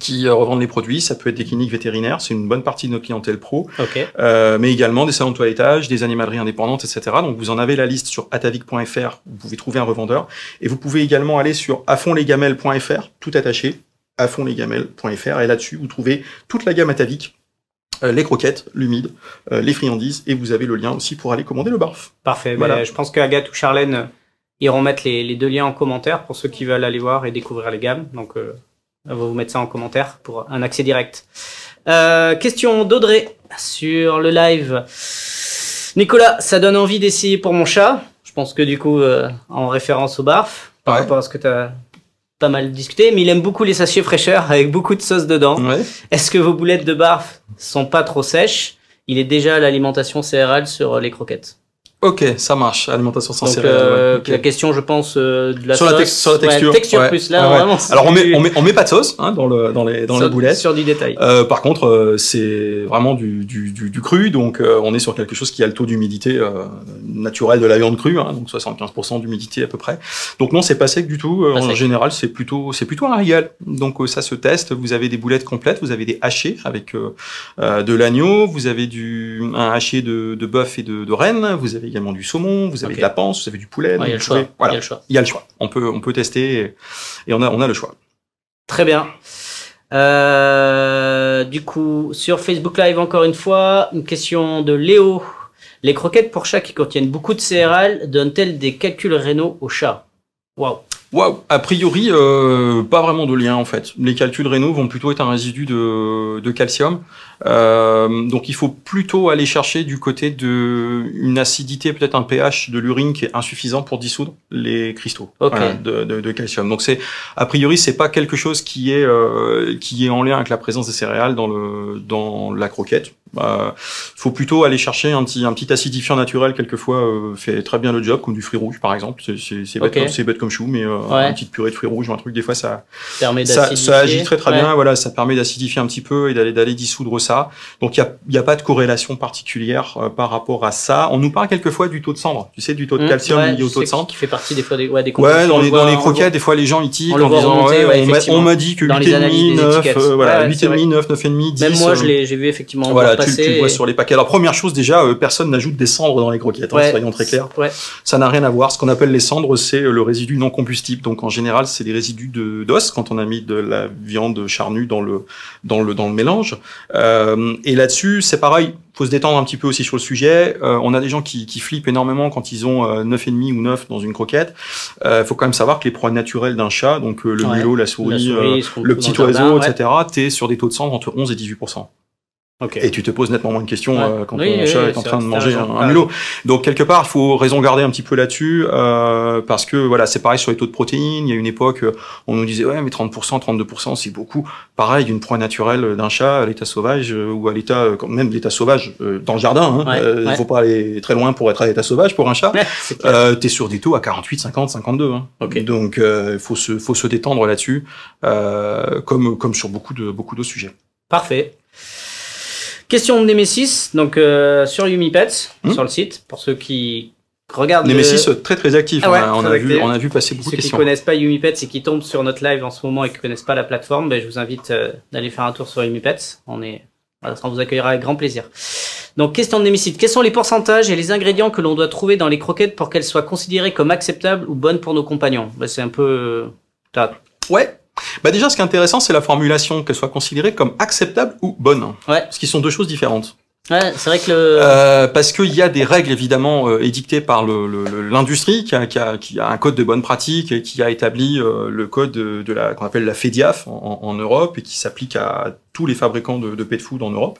qui euh, revendent les produits. Ça peut être des cliniques vétérinaires, c'est une bonne partie de notre clientèle pro, euh, mais également des salons de toilettage, des animaleries indépendantes, etc. Donc vous en avez la liste sur atavic.fr. Vous pouvez trouver un revendeur et vous pouvez également aller sur afonlesgamelles.fr, tout attaché, afonlesgamelles.fr et là-dessus vous trouvez toute la gamme Atavic. euh, les croquettes, l'humide, euh, les friandises, et vous avez le lien aussi pour aller commander le barf. Parfait. Voilà. Je pense que Agathe ou Charlène iront mettre les, les deux liens en commentaire pour ceux qui veulent aller voir et découvrir les gammes. Donc, on va vous mettre ça en commentaire pour un accès direct. Euh, question d'Audrey sur le live. Nicolas, ça donne envie d'essayer pour mon chat. Je pense que du coup, euh, en référence au barf, par Ouais. rapport à ce que tu as pas mal discuté, mais il aime beaucoup les sachets fraîcheur avec beaucoup de sauce dedans. Ouais. Est-ce que vos boulettes de barf sont pas trop sèches? Il est déjà à l'alimentation céréale sur les croquettes. Ok, ça marche. Alimentation sans Donc céréales. euh, ouais, la question, je pense, euh, de la sur, la sauce. tex- sur la Ouais, texture. texture ouais. plus là, Ah vraiment. Alors on met, on met, on met pas de sauce hein, dans, le, dans les, dans sur, les boulettes. Sur du détail. Euh, par contre, euh, c'est vraiment du, du, du, du cru, donc euh, on est sur quelque chose qui a le taux d'humidité euh, naturel de la viande crue, hein, donc 75% d'humidité à peu près. Donc non, c'est pas sec du tout. Pas en sec. général, c'est plutôt c'est plutôt un régal. Donc ça se teste. Vous avez des boulettes complètes, vous avez des hachés avec de l'agneau, vous avez du un haché de, de bœuf et de, de renne, vous avez également du saumon, vous avez de la panse, vous avez du poulet. Ouais, il y a le choix. pouvez- voilà, Il y a le choix. il y a le choix. On peut on peut tester et, et on a on a le choix. Très bien. Euh, du coup, sur Facebook Live, encore une fois, une question de Léo. Les croquettes pour chats qui contiennent beaucoup de céréales donnent-elles des calculs rénaux aux chats? Waouh. Waouh, a priori, euh, pas vraiment de lien en fait. Les calculs rénaux vont plutôt être un résidu de, de calcium. Euh, donc il faut plutôt aller chercher du côté de une acidité, peut-être un pH de l'urine qui est insuffisant pour dissoudre les cristaux voilà, de, de, de calcium. Donc c'est a priori c'est pas quelque chose qui est euh, qui est en lien avec la présence des céréales dans le dans la croquette. Euh, faut plutôt aller chercher un petit un petit acidifiant naturel quelquefois euh, fait très bien le job comme du fruit rouge par exemple. C'est bête, Ok. comme- c'est bête comme chou mais euh, Ouais. une petite purée de fruits rouges ou un truc des fois ça Permet ça, agit très très Ouais. bien, voilà, ça permet d'acidifier un petit peu et d'aller d'aller dissoudre ça. Donc il y a, pas de corrélation particulière euh, par rapport à ça. On nous parle quelquefois du taux de cendre, tu sais, du taux de Mmh, calcium ouais, lié au taux de cendre. Qui fait partie des fois des, ouais, des Ouais, dans les, le dans voit- les croquettes, des fois les gens ils tiquent en disant remonter, ouais, ouais, on m'a- dit que Dans les 8,5, analyses des 9, étiquettes. euh, voilà, Ouais, ouais, c'est 8,5, 9, 9,5, 10. Même moi, euh, je l'ai, j'ai vu effectivement Voilà, tu, tu le vois sur les paquets. Alors première chose déjà, personne n'ajoute des cendres dans les croquettes, hein, soyons très clairs. Ça n'a rien à voir. Ce qu'on appelle les cendres, c'est le résidu non combustible. Donc en général, c'est des résidus d'os quand on a mis de la viande charnue dans le dans le dans le mélange. Euh, et là-dessus, c'est pareil. Faut se détendre un petit peu aussi sur le sujet. Euh, on a des gens qui, qui flippent énormément quand ils ont euh, 9,5 ou 9 dans une croquette. Euh, faut quand même savoir que les proies naturelles d'un chat, donc euh, le Ouais. mulot, la La souris, euh, le petit oiseau, jardin, ouais. etc., t'es sur des taux de cendre entre 11 et 18 Ok. et tu te poses nettement moins de questions Ouais. euh, quand Oui, ton oui, chat oui, est en train de manger un, un mulot. Donc quelque part, il faut raison garder un petit peu là-dessus euh, parce que voilà, c'est pareil sur les taux de protéines. Il y a une époque, euh, on nous disait ouais mais 30%, 32%, c'est beaucoup. Pareil, une proie naturelle d'un chat à l'état sauvage euh, ou à l'état euh, quand même l'état sauvage euh, dans le jardin. Hein, Ouais, euh, ouais. faut pas aller très loin pour être à l'état sauvage pour un chat. Ouais, t'es sur des taux à 48, 50, 52. Hein. Ok. Donc euh, faut se faut se détendre là-dessus, euh, comme comme sur beaucoup de beaucoup d'autres sujets. Parfait. Question de Nemesis, donc euh, sur YumiPets, Hmm. sur le site, pour ceux qui regardent. Nemesis le- euh, très très actif. Ah ouais, on a, on très a vu on a vu passer beaucoup Ceux de qui questions. connaissent pas YumiPets et qui tombent sur notre live en ce moment et qui connaissent pas la plateforme, ben, je vous invite euh, d'aller faire un tour sur YumiPets. On est, on vous accueillera avec grand plaisir. Donc, question de Nemesis. Quels sont les pourcentages et les ingrédients que l'on doit trouver dans les croquettes pour qu'elles soient considérées comme acceptables ou bonnes pour nos compagnons? Ben, C'est un peu... euh, Ouais. Bah déjà, ce qui est intéressant, c'est la formulation, qu'elle soit considérée comme acceptable ou bonne. Ouais. Ce qui sont deux choses différentes. Ouais, c'est vrai que le... Euh, parce qu'il y a des règles évidemment euh, édictées par le- le- le- l'industrie qui a, qui, a, qui a un code de bonne pratique et qui a établi euh, le code de, de la qu'on appelle la FEDIAF en, en Europe et qui s'applique à tous les fabricants de, de pet food en Europe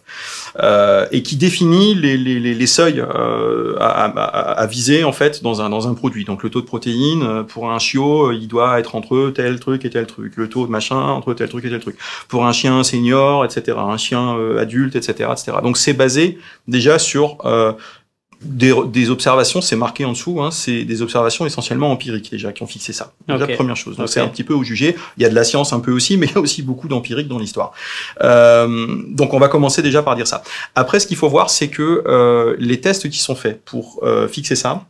euh, et qui définit les, les, les, seuils euh, à, à, à- viser en fait dans un dans un produit. Donc le taux de protéines euh, pour un chiot, euh, il doit être entre tel truc et tel truc. Le taux de machin entre tel truc et tel truc. Pour un chien senior, etc. Un chien euh, adulte, etc., etc. Donc c'est basé déjà sur des, des observations, c'est marqué en dessous, hein, c'est des observations essentiellement empiriques déjà qui ont fixé ça. Déjà Ok. première chose. Donc c'est un petit peu au jugé. Il y a de la science un peu aussi, mais il y a aussi beaucoup d'empirique dans l'histoire. Euh, donc on va commencer déjà par dire ça. Après, ce qu'il faut voir, c'est que euh, les tests qui sont faits pour euh, fixer ça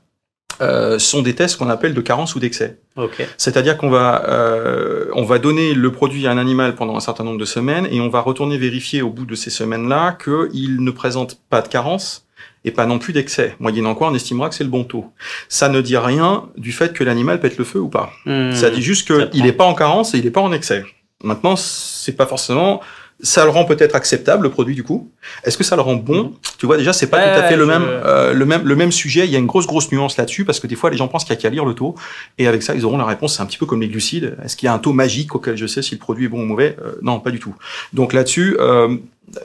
euh, sont des tests qu'on appelle de carence ou d'excès. Ok. C'est-à-dire qu'on va, euh, on va donner le produit à un animal pendant un certain nombre de semaines et on va retourner vérifier au bout de ces semaines-là qu'il ne présente pas de carence et pas non plus d'excès. Moyennant quoi, on estimera que c'est le bon taux. Ça ne dit rien du fait que l'animal pète le feu ou pas. Hmm. Ça dit juste qu'il n'est pas en carence et il n'est pas en excès. Maintenant, c'est pas forcément. Ça le rend peut-être acceptable le produit du coup. Est-ce que ça le rend bon Mhm. Tu vois déjà, c'est pas Ouais, tout à fait le même, euh, le même, le même sujet. Il y a une grosse grosse nuance là-dessus parce que des fois les gens pensent qu'il y a qu'à lire le taux et avec ça ils auront la réponse. C'est un petit peu comme les glucides. Est-ce qu'il y a un taux magique auquel je sais si le produit est bon ou mauvais? Euh, Non, pas du tout. Donc là-dessus, euh,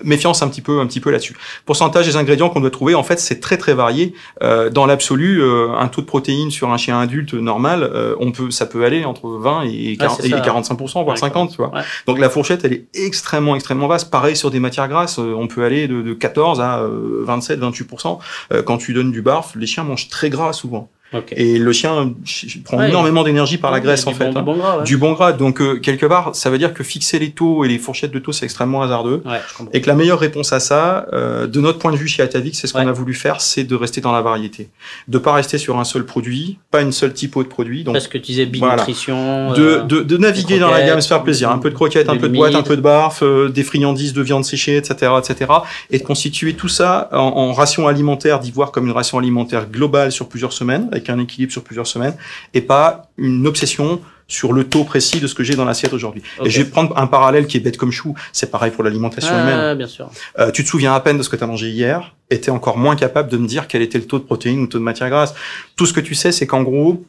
méfiance un petit peu un petit peu là-dessus. Pourcentage des ingrédients qu'on doit trouver en fait c'est très très varié. Euh, dans l'absolu, euh, un taux de protéines sur un chien adulte normal, euh, on peut ça peut aller entre 20 et, 40, et 45% voire 50, tu vois. Donc la fourchette elle est extrêmement extrêmement vaste. Pareil sur des matières grasses, on peut aller de, de 14 à 27 28% quand tu donnes du barf, les chiens mangent très gras souvent. Et le chien prend énormément d'énergie par la graisse en fait. Bon, du, bon gras, du bon gras. Donc euh, quelque part, ça veut dire que fixer les taux et les fourchettes de taux c'est extrêmement hasardeux. et que la meilleure réponse à ça, euh, de notre point de vue chez Atavik, c'est ce qu'on a voulu faire, c'est de rester dans la variété, de pas rester sur un seul produit, pas une seule typo de produit. Donc parce que tu disais big nutrition. De, euh, de, de, naviguer dans la gamme, se faire plaisir, un peu de croquettes, un peu de boîte, un peu de barf, des friandises de viande séchée, etc., etc. Et de constituer tout ça en, en ration alimentaire, d'y voir comme une ration alimentaire globale sur plusieurs semaines, avec un équilibre sur plusieurs semaines et pas une obsession sur le taux précis de ce que j'ai dans l'assiette aujourd'hui. Et je vais prendre un parallèle qui est bête comme chou. C'est pareil pour l'alimentation ah, humaine. Bien sûr. Euh, tu te souviens à peine de ce que tu as mangé hier et es encore moins capable de me dire quel était le taux de protéines ou le taux de matière grasse. Tout ce que tu sais, c'est qu'en gros,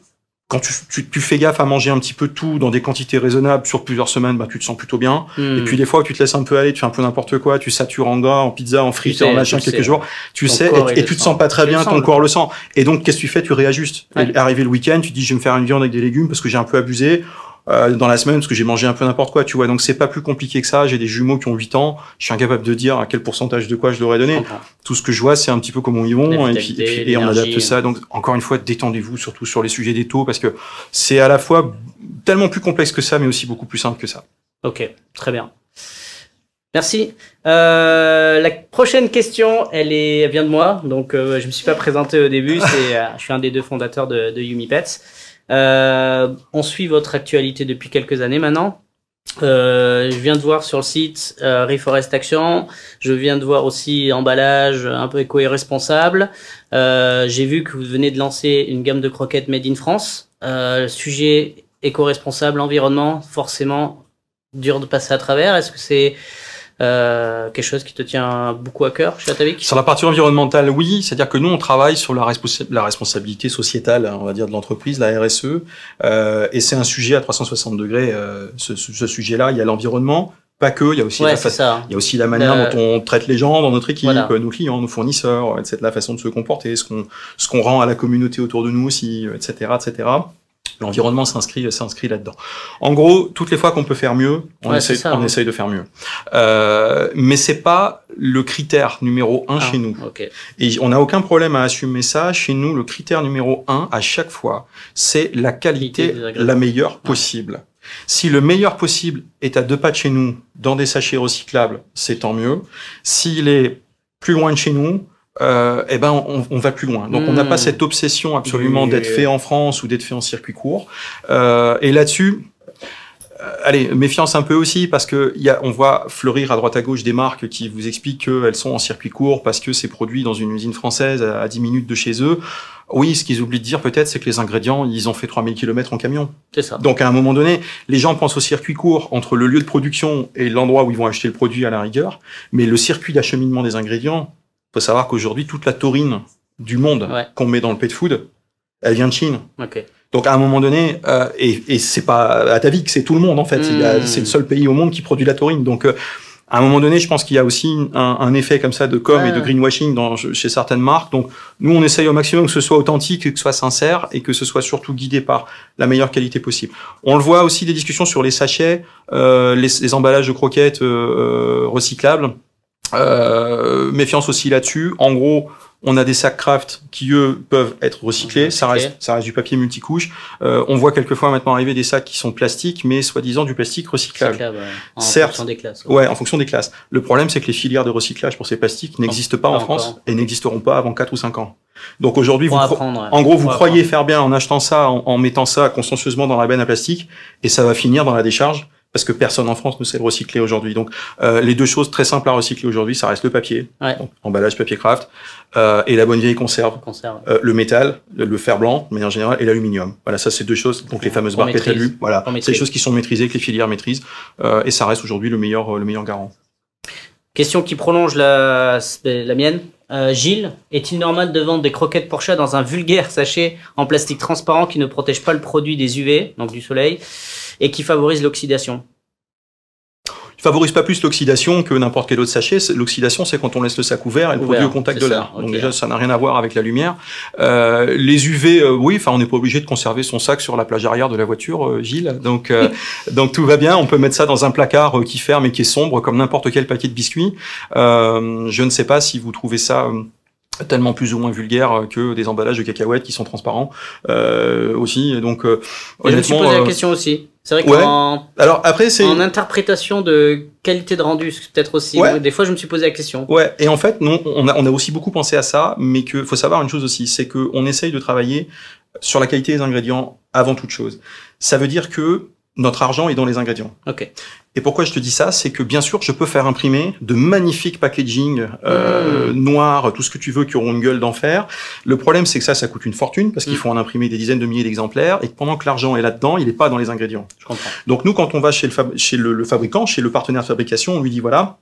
quand tu, tu, fais gaffe à manger un petit peu tout dans des quantités raisonnables sur plusieurs semaines, bah, tu te sens plutôt bien. Hmm. Et puis des fois où tu te laisses un peu aller, tu fais un peu n'importe quoi, tu satures en gras, en pizza, en frites, en machin quelques jours, tu sais, et, tu te sens pas très bien, ton corps le sent. Et donc qu'est-ce que tu fais? Tu réajustes. arrivé le week-end, tu dis je vais me faire une viande avec des légumes parce que j'ai un peu abusé. Euh, dans la semaine parce que j'ai mangé un peu n'importe quoi, tu vois. Donc c'est pas plus compliqué que ça. J'ai des jumeaux qui ont 8 ans. Je suis incapable de dire à quel pourcentage de quoi je leur ai donné. Tout ce que je vois, c'est un petit peu comment ils vont et puis, et, on adapte ça. Donc encore une fois, détendez-vous surtout sur les sujets des taux parce que c'est à la fois tellement plus complexe que ça, mais aussi beaucoup plus simple que ça. Ok, très bien. Merci. Euh, la prochaine question, elle, est, elle vient de moi. Donc, euh, je me suis pas présenté au début. C'est, euh, je suis un des deux fondateurs de, de Yumi Pets. Euh, on suit votre actualité depuis quelques années maintenant. Euh, je viens de voir sur le site euh, Reforest Action. Je viens de voir aussi emballage un peu éco et responsable. Euh, J'ai vu que vous venez de lancer une gamme de croquettes made in France. Euh, sujet éco-responsable, environnement, forcément dur de passer à travers. Est-ce que c'est euh, quelque chose qui te tient beaucoup à cœur chez Atavik? Sur la partie environnementale, oui. C'est-à-dire que nous, on travaille sur la, la responsabilité sociétale, on va dire, de l'entreprise, la RSE. Euh, et c'est un sujet à 360 degrés. Euh, ce, ce sujet-là, il y a l'environnement, pas que, il y a aussi, ouais, la, ça. il y a aussi la manière dont on traite les gens dans notre équipe, nos clients, nos fournisseurs, etc. La façon de se comporter, ce qu'on ce qu'on rend à la communauté autour de nous aussi, etc., etc. L'environnement s'inscrit s'inscrit là-dedans. En gros, toutes les fois qu'on peut faire mieux, on, Ouais, essaye, c'est ça, on essaye de faire mieux. Euh, mais c'est pas le critère numéro un Ah, chez nous. Et on n'a aucun problème à assumer ça. Chez nous, le critère numéro un, à chaque fois, c'est la qualité la meilleure possible. Si le meilleur possible est à deux pas de chez nous, dans des sachets recyclables, c'est tant mieux. S'il est plus loin de chez nous, euh, eh ben on, on va plus loin. Donc on n'a Hmm. pas cette obsession absolument d'être fait en France ou d'être fait en circuit court. Euh, et là-dessus, euh, allez, méfiance un peu aussi parce que y a, on voit fleurir à droite à gauche des marques qui vous expliquent qu'elles sont en circuit court parce que c'est produit dans une usine française à, à 10 minutes de chez eux. Oui, ce qu'ils oublient de dire peut-être, c'est que les ingrédients, ils ont fait 3000 km en camion. C'est ça. Donc à un moment donné, les gens pensent au circuit court entre le lieu de production et l'endroit où ils vont acheter le produit à la rigueur, mais le circuit d'acheminement des ingrédients, faut savoir qu'aujourd'hui toute la taurine du monde Ouais. qu'on met dans le pet food, elle vient de Chine. Ok. Donc à un moment donné, euh, et, et c'est pas Atavik, c'est tout le monde en fait. Il y a- Mm. C'est le seul pays au monde qui produit la taurine. Donc euh, à un moment donné, je pense qu'il y a aussi un, un effet comme ça de com et de greenwashing dans, chez certaines marques. Donc nous, on essaye au maximum que ce soit authentique, que ce soit sincère et que ce soit surtout guidé par la meilleure qualité possible. On le voit aussi des discussions sur les sachets, euh, les, les emballages de croquettes euh, recyclables. Euh, méfiance aussi là-dessus. En gros, on a des sacs craft qui eux peuvent être recyclés. Ça reste, ça reste du papier multicouche. Euh, on voit quelquefois maintenant arriver des sacs qui sont plastiques, mais soi-disant du plastique recyclable. Cyclable, ouais. En Certes. fonction des classes. Ouais, en fonction des classes. Le problème, c'est que les filières de recyclage pour ces plastiques n'existent pas pas en France encore. et n'existeront pas avant 4 ou 5 ans. Donc aujourd'hui, vous, apprendre. ouais. en gros, vous croyez faire bien en achetant ça, en, en mettant ça consciencieusement dans la benne à plastique, et ça va finir dans la décharge parce que personne en France ne sait le recycler aujourd'hui. Donc, euh, les deux choses très simples à recycler aujourd'hui, ça reste le papier, Ouais. donc, emballage papier craft, euh, et la bonne vieille conserve. Conserve. euh, le métal, le, fer blanc de manière générale, et l'aluminium. Voilà, ça c'est deux choses. Donc les fameuses barres pétalu, voilà, c'est des choses qui sont maîtrisées, que les filières maîtrisent, euh, et ça reste aujourd'hui le meilleur, le meilleur garant. Question qui prolonge la, la mienne. Euh, Gilles, est-il normal de vendre des croquettes pour chat dans un vulgaire sachet en plastique transparent qui ne protège pas le produit des UV, donc du soleil, et qui favorise l'oxydation favorise pas plus l'oxydation que n'importe quel autre sachet. L'oxydation, c'est quand on laisse le sac ouvert et le produit au contact de l'air. Donc déjà, ça n'a rien à voir avec la lumière. Euh, les UV, euh, oui, enfin, on n'est pas obligé de conserver son sac sur la plage arrière de la voiture, euh, Gilles. Donc, euh, donc tout va bien. On peut mettre ça dans un placard qui ferme et qui est sombre, comme n'importe quel paquet de biscuits. je ne sais pas si vous trouvez ça tellement plus ou moins vulgaire que des emballages de cacahuètes qui sont transparents euh, aussi. donc, euh, je me suis posé la question aussi. C'est vrai qu'en alors après c'est en interprétation de qualité de rendu peut-être aussi. Des fois je me suis posé la question. Ouais. Et en fait non, on a on a aussi beaucoup pensé à ça, mais que faut savoir une chose aussi, c'est que on essaye de travailler sur la qualité des ingrédients avant toute chose. Ça veut dire que notre argent est dans les ingrédients. Ok. Et pourquoi je te dis ça C'est que bien sûr, je peux faire imprimer de magnifiques packaging euh, mmh. noirs, tout ce que tu veux, qui auront une gueule d'enfer. Le problème, c'est que ça, ça coûte une fortune parce qu'il mmh. faut en imprimer des dizaines de milliers d'exemplaires et que pendant que l'argent est là-dedans, il n'est pas dans les ingrédients. Je comprends. Donc nous, quand on va chez le, chez le, fabricant, chez le partenaire de fabrication, on lui dit voilà,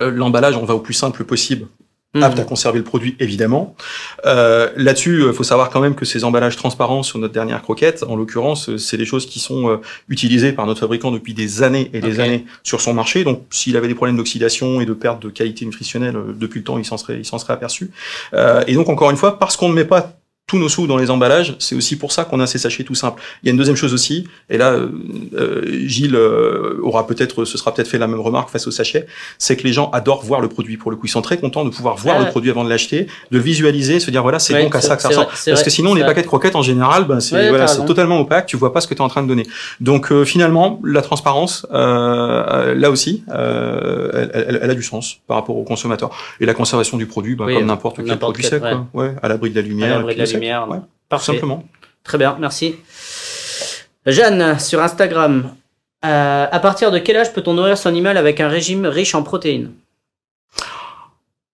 euh, l'emballage, on va au plus simple possible. Apte à conserver le produit évidemment. Euh, Là-dessus, il euh, faut savoir quand même que ces emballages transparents sur notre dernière croquette, en l'occurrence, euh, c'est des choses qui sont euh, utilisées par notre fabricant depuis des années et des années sur son marché. Donc, s'il avait des problèmes d'oxydation et de perte de qualité nutritionnelle depuis le temps, il s'en serait, il s'en serait aperçu. et donc, encore une fois, parce qu'on ne met pas tous nos sous dans les emballages. C'est aussi pour ça qu'on a ces sachets tout simples. Il y a une deuxième chose aussi, et là, euh, euh, Gilles euh, aura peut-être, ce sera peut-être fait la même remarque face aux sachets, c'est que les gens adorent voir le produit. Pour le coup, ils sont très contents de pouvoir voir le produit avant de l'acheter, de le visualiser, se dire voilà, c'est bon qu'à ça que ça ressemble. Parce que sinon, les paquets de croquettes en général, ben, c'est voilà, totalement opaque. Tu vois pas ce que tu es en train de donner. Donc finalement, la transparence, là aussi, elle, elle, elle, a du sens par rapport au consommateur. Et la conservation du produit, ben, comme n'importe quel produit sec. Ouais, à l'abri de la lumière. Parfait. Simplement. Très bien, merci. Jeanne, sur Instagram, euh, à partir de quel âge peut-on nourrir son animal avec un régime riche en protéines?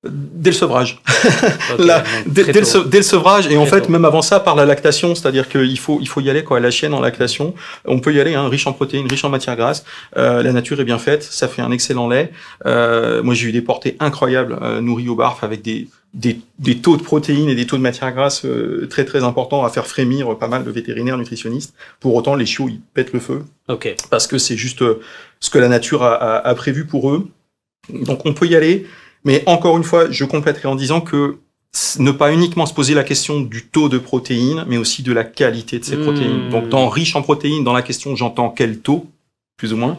Dès le sevrage. dès, le, sevrage, et en fait, même avant ça, par la lactation, c'est-à-dire qu'il faut, il faut y aller, quoi, la chienne en lactation, on peut y aller, hein, riche en protéines, riche en matières grasses, euh, la nature est bien faite, ça fait un excellent lait. Euh, moi, j'ai eu des portées incroyables, euh, nourries au barf, avec des, des, des, taux de protéines et des taux de matières grasses euh, très très importants à faire frémir pas mal de vétérinaires nutritionnistes. Pour autant, les chiots, ils pètent le feu. Ok. Parce que c'est juste euh, ce que la nature a, a, a, prévu pour eux. Donc on peut y aller. Mais encore une fois, je compléterai en disant que ne pas uniquement se poser la question du taux de protéines, mais aussi de la qualité de ces mmh. protéines. Donc dans riche en protéines, dans la question j'entends quel taux? Plus ou moins.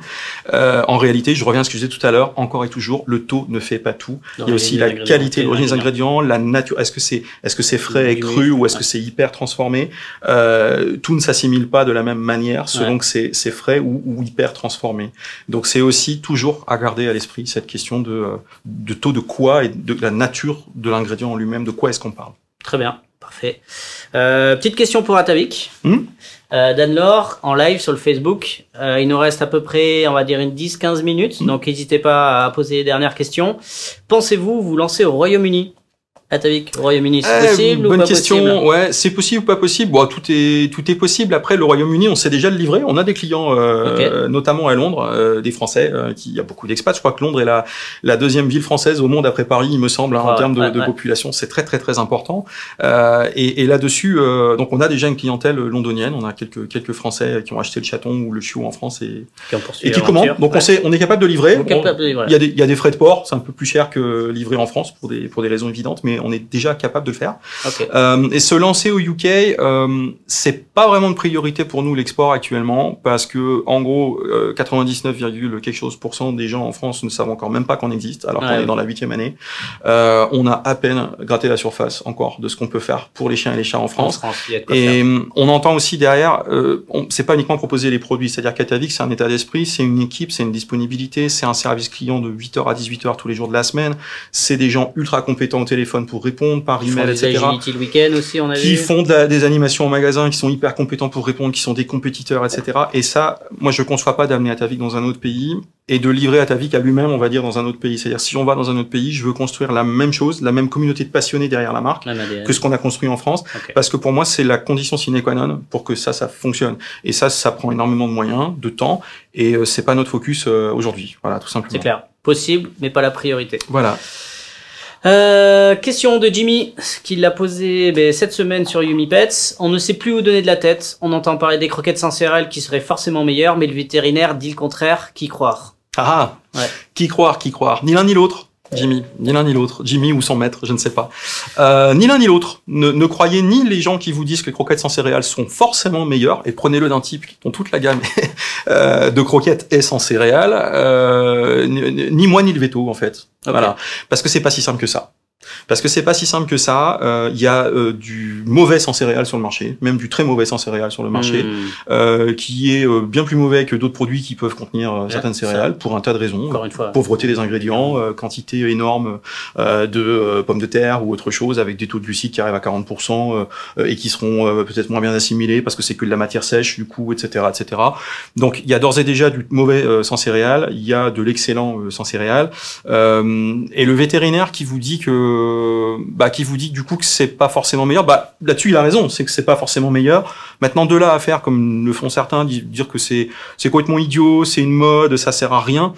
Euh, en réalité, je reviens à ce que je disais tout à l'heure, encore et toujours, le taux ne fait pas tout. il y a aussi la qualité, l'origine des ingrédients, la nature. Est-ce que c'est est-ce que c'est frais et cru ou est-ce que c'est hyper transformé? Euh, Tout ne s'assimile pas de la même manière selon que c'est c'est frais ou, ou, hyper transformé. Donc c'est aussi toujours à garder à l'esprit cette question de de taux de quoi et de la nature de l'ingrédient en lui-même. De quoi est-ce qu'on parle? Très bien, parfait. Euh, petite question pour Atavik. Hmm? Euh, Dan-Laure, en live sur le Facebook. Euh, il nous reste à peu près, on va dire, une 10-15 minutes. Donc, n'hésitez pas à poser les dernières questions. Pensez-vous vous lancer au Royaume-Uni? Atavik, Royaume-Uni, c'est eh, possible ou pas question. possible? Ouais, c'est possible ou pas possible? Bon, tout est tout est possible. Après, le Royaume-Uni, on sait déjà le livrer. On a des clients, euh, notamment à Londres, euh, des Français, euh, qui il y a beaucoup d'expats. Je crois que Londres est la la deuxième ville française au monde après Paris, il me semble, hein, en termes de, de population. C'est très très très important. Euh, et, et là-dessus, euh, donc on a déjà une clientèle londonienne. On a quelques quelques Français qui ont acheté le chaton ou le chiot en France et qui, et qui commandent. Donc on sait, on est capable de livrer. Il y a des il y a des frais de port. C'est un peu plus cher que livrer en France pour des pour des raisons évidentes, mais on est déjà capable de le faire. Euh, et se lancer au UK, euh, c'est pas vraiment de priorité pour nous l'export actuellement parce que en gros 99, euh, quelque chose pour cent des gens en France ne savent encore même pas qu'on existe alors qu'on est dans la huitième année. On a à peine gratté la surface encore de ce qu'on peut faire pour les chiens et les chats en France. et on entend aussi derrière, c'est pas uniquement proposer les produits, c'est-à-dire qu'Atavik c'est un état d'esprit, c'est une équipe, c'est une disponibilité, c'est un service client de 8h à 18h tous les jours de la semaine, c'est des gens ultra compétents au téléphone pour répondre par email, etc. Le week aussi, on a qui font des animations en magasin, qui sont hyper compétents pour répondre, qui sont des compétiteurs, etc. Et ça, moi, je ne conçois pas d'amener Atavik dans un autre pays et de livrer Atavik à lui-même, on va dire, dans un autre pays. C'est-à-dire, si on va dans un autre pays, je veux construire la même chose, la même communauté de passionnés derrière la marque que ce qu'on a construit en France. Parce que pour moi, c'est la condition sine qua non pour que ça, ça fonctionne. Et ça, ça prend énormément de moyens, de temps, et euh, c'est pas notre focus euh, aujourd'hui. Voilà, tout simplement. C'est clair. Possible, mais pas la priorité. Voilà. Euh, question de Jimmy, qui l'a posé ben, cette semaine sur Yumi Pets. On ne sait plus où donner de la tête. On entend parler des croquettes sans céréales qui seraient forcément meilleures, mais le vétérinaire dit le contraire. Qui croire? Ah, Qui croire, qui croire? Ni l'un ni l'autre. Jimmy, ni l'un ni l'autre, Jimmy ou son maître, je ne sais pas. Euh, ni l'un ni l'autre. Ne, ne, croyez ni les gens qui vous disent que les croquettes sans céréales sont forcément meilleures, et prenez-le d'un type dont toute la gamme euh, de croquettes est sans céréales, euh, ni, moi ni le veto en fait. Voilà, parce que c'est pas si simple que ça. Parce que c'est pas si simple que ça. Euh, il y a euh, du mauvais sans céréales sur le marché, même du très mauvais sans céréales sur le marché, Hmm. euh, qui est euh, bien plus mauvais que d'autres produits qui peuvent contenir euh, certaines ça. céréales pour un tas de raisons. Encore une fois. Pauvreté des ingrédients, euh, quantité énorme euh, de euh, pommes de terre ou autre chose avec des taux de glucides qui arrivent à 40% euh, euh, et qui seront euh, peut-être moins bien assimilés parce que c'est que de la matière sèche du coup, etc., etc. Donc il y a d'ores et déjà du mauvais euh, sans céréales, il y a de l'excellent euh, sans céréales euh, et le vétérinaire qui vous dit que bah qui vous dit du coup que c'est pas forcément meilleur, bah là-dessus il a raison, c'est que c'est pas forcément meilleur. Maintenant de là à faire comme le font certains, di- dire que c'est c'est complètement idiot, c'est une mode, ça sert à rien.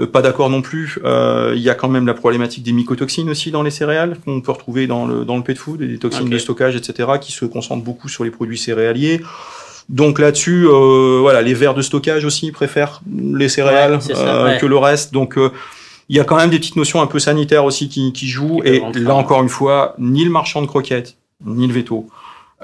Euh, pas d'accord non plus. Euh, Il y a quand même la problématique des mycotoxines aussi dans les céréales qu'on peut retrouver dans le dans le pet food, et des toxines de stockage, etc., qui se concentrent beaucoup sur les produits céréaliers. Donc là-dessus, euh, voilà, les verres de stockage aussi préfèrent les céréales Ouais, c'est ça, euh, ouais. que le reste. Donc euh, il y a quand même des petites notions un peu sanitaires aussi qui, qui jouent. Et là encore une fois, ni le marchand de croquettes, ni le veto.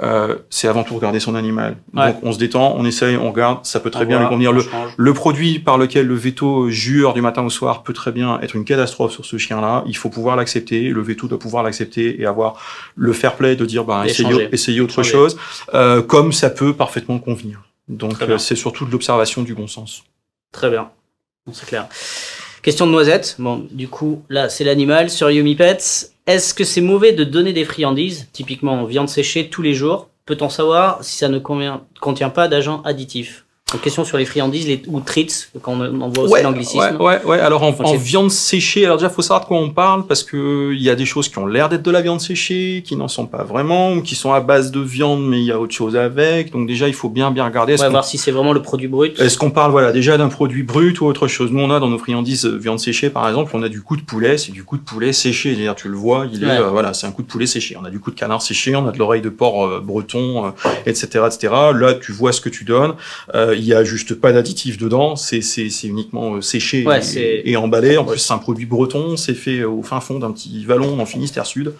Euh, c'est avant tout regarder son animal. Ouais. Donc on se détend, on essaye, on regarde, ça peut très On bien lui convenir. on Le, le produit par lequel le veto jure du matin au soir peut très bien être une catastrophe sur ce chien-là. Il faut pouvoir l'accepter. Le veto doit pouvoir l'accepter et avoir le fair play de dire, bah, essayez, essayez autre Changer. chose, euh, comme ça peut parfaitement convenir. Donc, euh, c'est surtout de l'observation du bon sens. Très bien. C'est clair. Question de noisette. Bon, du coup, là, c'est l'animal. Sur Yumi Pets, est-ce que c'est mauvais de donner des friandises, typiquement viande séchée, tous les jours? Peut-on savoir si ça ne contient pas d'agents additifs? Donc, question sur les friandises les, ou treats, quand on, on voit aussi l'anglicisme. ouais, ouais, ouais. Alors en, en viande séchée, alors déjà faut savoir de quoi on parle parce que il y a des choses qui ont l'air d'être de la viande séchée, qui n'en sont pas vraiment, ou qui sont à base de viande mais il y a autre chose avec. Donc déjà il faut bien bien regarder. Ouais, qu'on voir si c'est vraiment le produit brut. Est-ce qu'on parle voilà déjà d'un produit brut ou autre chose Nous on a dans nos friandises euh, viande séchée par exemple, on a du coup de poulet, c'est du coup de poulet séché. C'est-à-dire tu le vois, il est Ouais. euh, voilà, c'est un coup de poulet séché. On a du coup de canard séché, on a de l'oreille de porc euh, breton, euh, etc., etc. Là tu vois ce que tu donnes. Euh, il y a juste pas d'additifs dedans, c'est c'est c'est uniquement euh, séché Ouais, et- emballé. En plus c'est un produit breton, c'est fait au fin fond d'un petit vallon en Finistère Sud.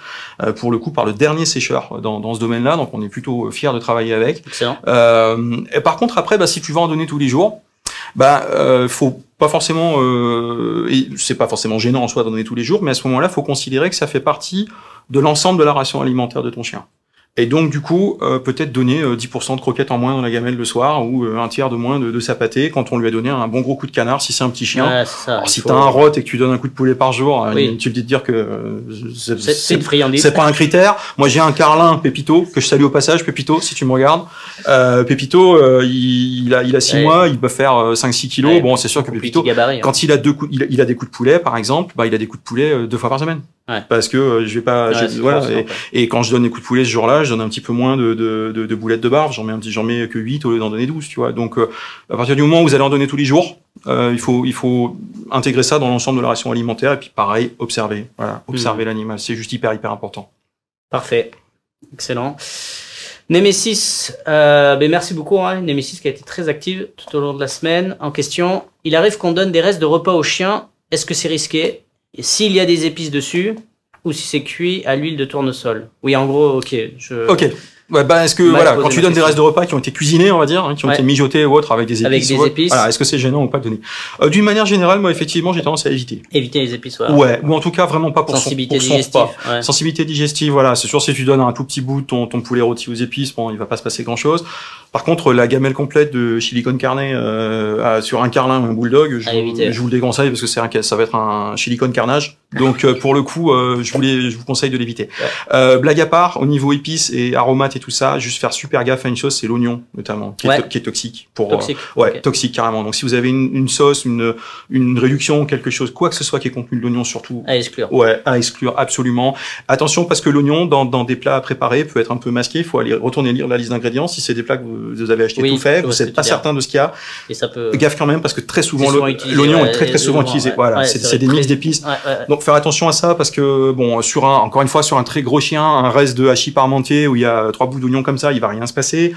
euh, pour le coup par le dernier sécheur dans dans ce domaine-là, donc on est plutôt fier de travailler avec. Excellent. Euh, et par contre, après, bah, si tu vas en donner tous les jours, bah, euh, faut pas forcément, euh, et c'est pas forcément gênant en soi d'en donner tous les jours, mais à ce moment-là, faut considérer que ça fait partie de l'ensemble de la ration alimentaire de ton chien. Et donc, du coup, euh, peut-être donner euh, 10% de croquettes en moins dans la gamelle le soir ou euh, un tiers de moins de, de sa pâtée quand on lui a donné un bon gros coup de canard si c'est un petit chien. Ouais, c'est ça. Alors, si faut- t'as un rot et que tu donnes un coup de poulet par jour, Oui. tu te dis de dire que euh, c'est- une friandise. c'est pas un critère. Moi, j'ai un carlin, Pépito, que je salue au passage, Pépito, si tu me regardes. Euh, Pépito, euh, il, il a, il a 6 Ouais. mois, il peut faire euh, 5-6 kilos. Ouais, bon, c'est sûr que Pépito, gabarit, hein. quand il a deux coups, il a, il a des coups de poulet, par exemple, bah, il a des coups de poulet deux fois par semaine. Ouais. Parce que euh, je vais pas, Ouais, je- c'est voilà. Et, quand je donne des coups de poulet ce jour-là, je donne un petit peu moins de, de, de, de boulettes de barbe. J'en mets un petit, j'en mets que 8 au lieu d'en donner 12, tu vois. Donc, euh, à partir du moment où vous allez en donner tous les jours, euh, il faut, il faut intégrer ça dans l'ensemble de la ration alimentaire et puis pareil, observer. Voilà, observer Hmm. l'animal. C'est juste hyper, hyper important. Parfait. Excellent. Nemesis, euh, ben merci beaucoup. Hein. Nemesis qui a été très active tout au long de la semaine. En question, il arrive qu'on donne des restes de repas aux chiens. Est-ce que c'est risqué? S'il y a des épices dessus ou si c'est cuit à l'huile de tournesol Oui, en gros, ok. Je... Ok. Ouais, bah, est-ce que Mal voilà, quand tu donnes des restes de repas qui ont été cuisinés, on va dire, hein, qui ont Ouais. été mijotés ou autres avec des épices, Avec des ou autre, épices. voilà, est-ce que c'est gênant ou pas de donner euh, D'une manière générale, moi effectivement, j'ai tendance à éviter. Éviter les épices. Voilà. Ouais, ou en tout cas vraiment pas pour Sensibilité son, pour son digestive. repas. ouais. Sensibilité digestive, voilà, c'est sûr si tu donnes un tout petit bout de ton, ton poulet rôti aux épices, bon, il va pas se passer grand chose. Par contre, la gamelle complète de chili con carne euh, sur un carlin ou un bulldog, je, vous- éviter. je vous le déconseille parce que c'est un, ça va être un chili con carnage. Donc euh, pour le coup, euh, je, vous les- je vous conseille de l'éviter. Euh, blague à part, au niveau épices et aromates et tout ça, juste faire super gaffe à une chose, c'est l'oignon notamment, qui, Ouais. est, to- qui est toxique pour Toxique. euh, ouais, ok. toxique carrément. Donc si vous avez une, une sauce, une, une réduction, quelque chose, quoi que ce soit qui est contenu de l'oignon surtout, À exclure. Ouais, à exclure absolument. Attention parce que l'oignon dans, dans des plats à préparer peut être un peu masqué. Il faut aller retourner lire la liste d'ingrédients. Si c'est des plats que vous, vous avez acheté Oui, tout fait, vous n'êtes pas certain de ce qu'il y a. Et ça peut. Gaffe quand même parce que très souvent l'oignon ouais, est très très souvent utilisé. ouais. Voilà, Ouais, c'est des très- mix d'épices. Donc faire attention à ça parce que bon sur un encore une fois sur un très gros chien un reste de hachis parmentier où il y a trois bouts d'oignon comme ça il va rien se passer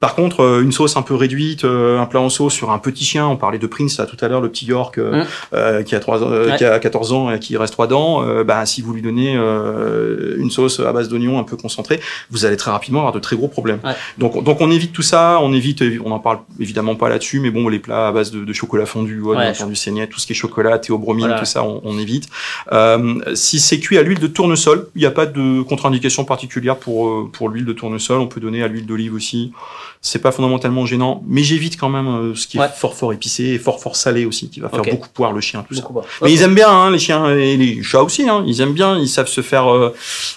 Par contre, euh, une sauce un peu réduite, euh, un plat en sauce sur un petit chien, on parlait de Prince là tout à l'heure, le petit York euh, Mmh. euh, qui a trois, euh, Ouais. qui a 14 ans et qui reste trois dents, euh, bah si vous lui donnez euh, une sauce à base d'oignons un peu concentrée, vous allez très rapidement avoir de très gros problèmes. Ouais. Donc donc on évite tout ça, on évite, on en parle évidemment pas là-dessus, mais bon les plats à base de, de chocolat fondu, ouais, bien entendu saignette, tout ce qui est chocolat, théobromine, Voilà. tout ça on, on évite. Euh, si c'est cuit à l'huile de tournesol, il n'y a pas de contre-indication particulière pour pour l'huile de tournesol, on peut donner à l'huile d'olive aussi. C'est pas fondamentalement gênant, mais j'évite quand même euh, ce qui Ouais. est fort fort épicé et fort fort salé aussi, qui va faire beaucoup poire le chien, tout ça. Mais ils aiment bien, hein, les chiens et les chats aussi. Hein, ils aiment bien, ils savent se faire euh,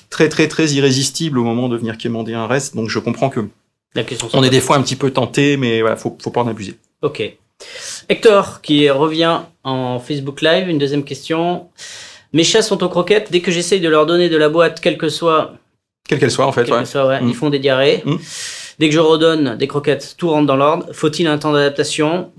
très très très irrésistibles au moment de venir quémander un reste. Donc je comprends que La question on est des fois un petit peu tenté, mais voilà, faut, faut pas en abuser. Ok. Hector qui revient en Facebook Live, une deuxième question. Mes chats sont aux croquettes. Dès que j'essaye de leur donner de la boîte, quelle que soit, Quelle qu'elle soit en fait. quelle Ouais. que soit ouais, Mm. ils font des diarrhées. Mm. Dès que je redonne des croquettes, tout rentre dans l'ordre. Faut-il un temps d'adaptation?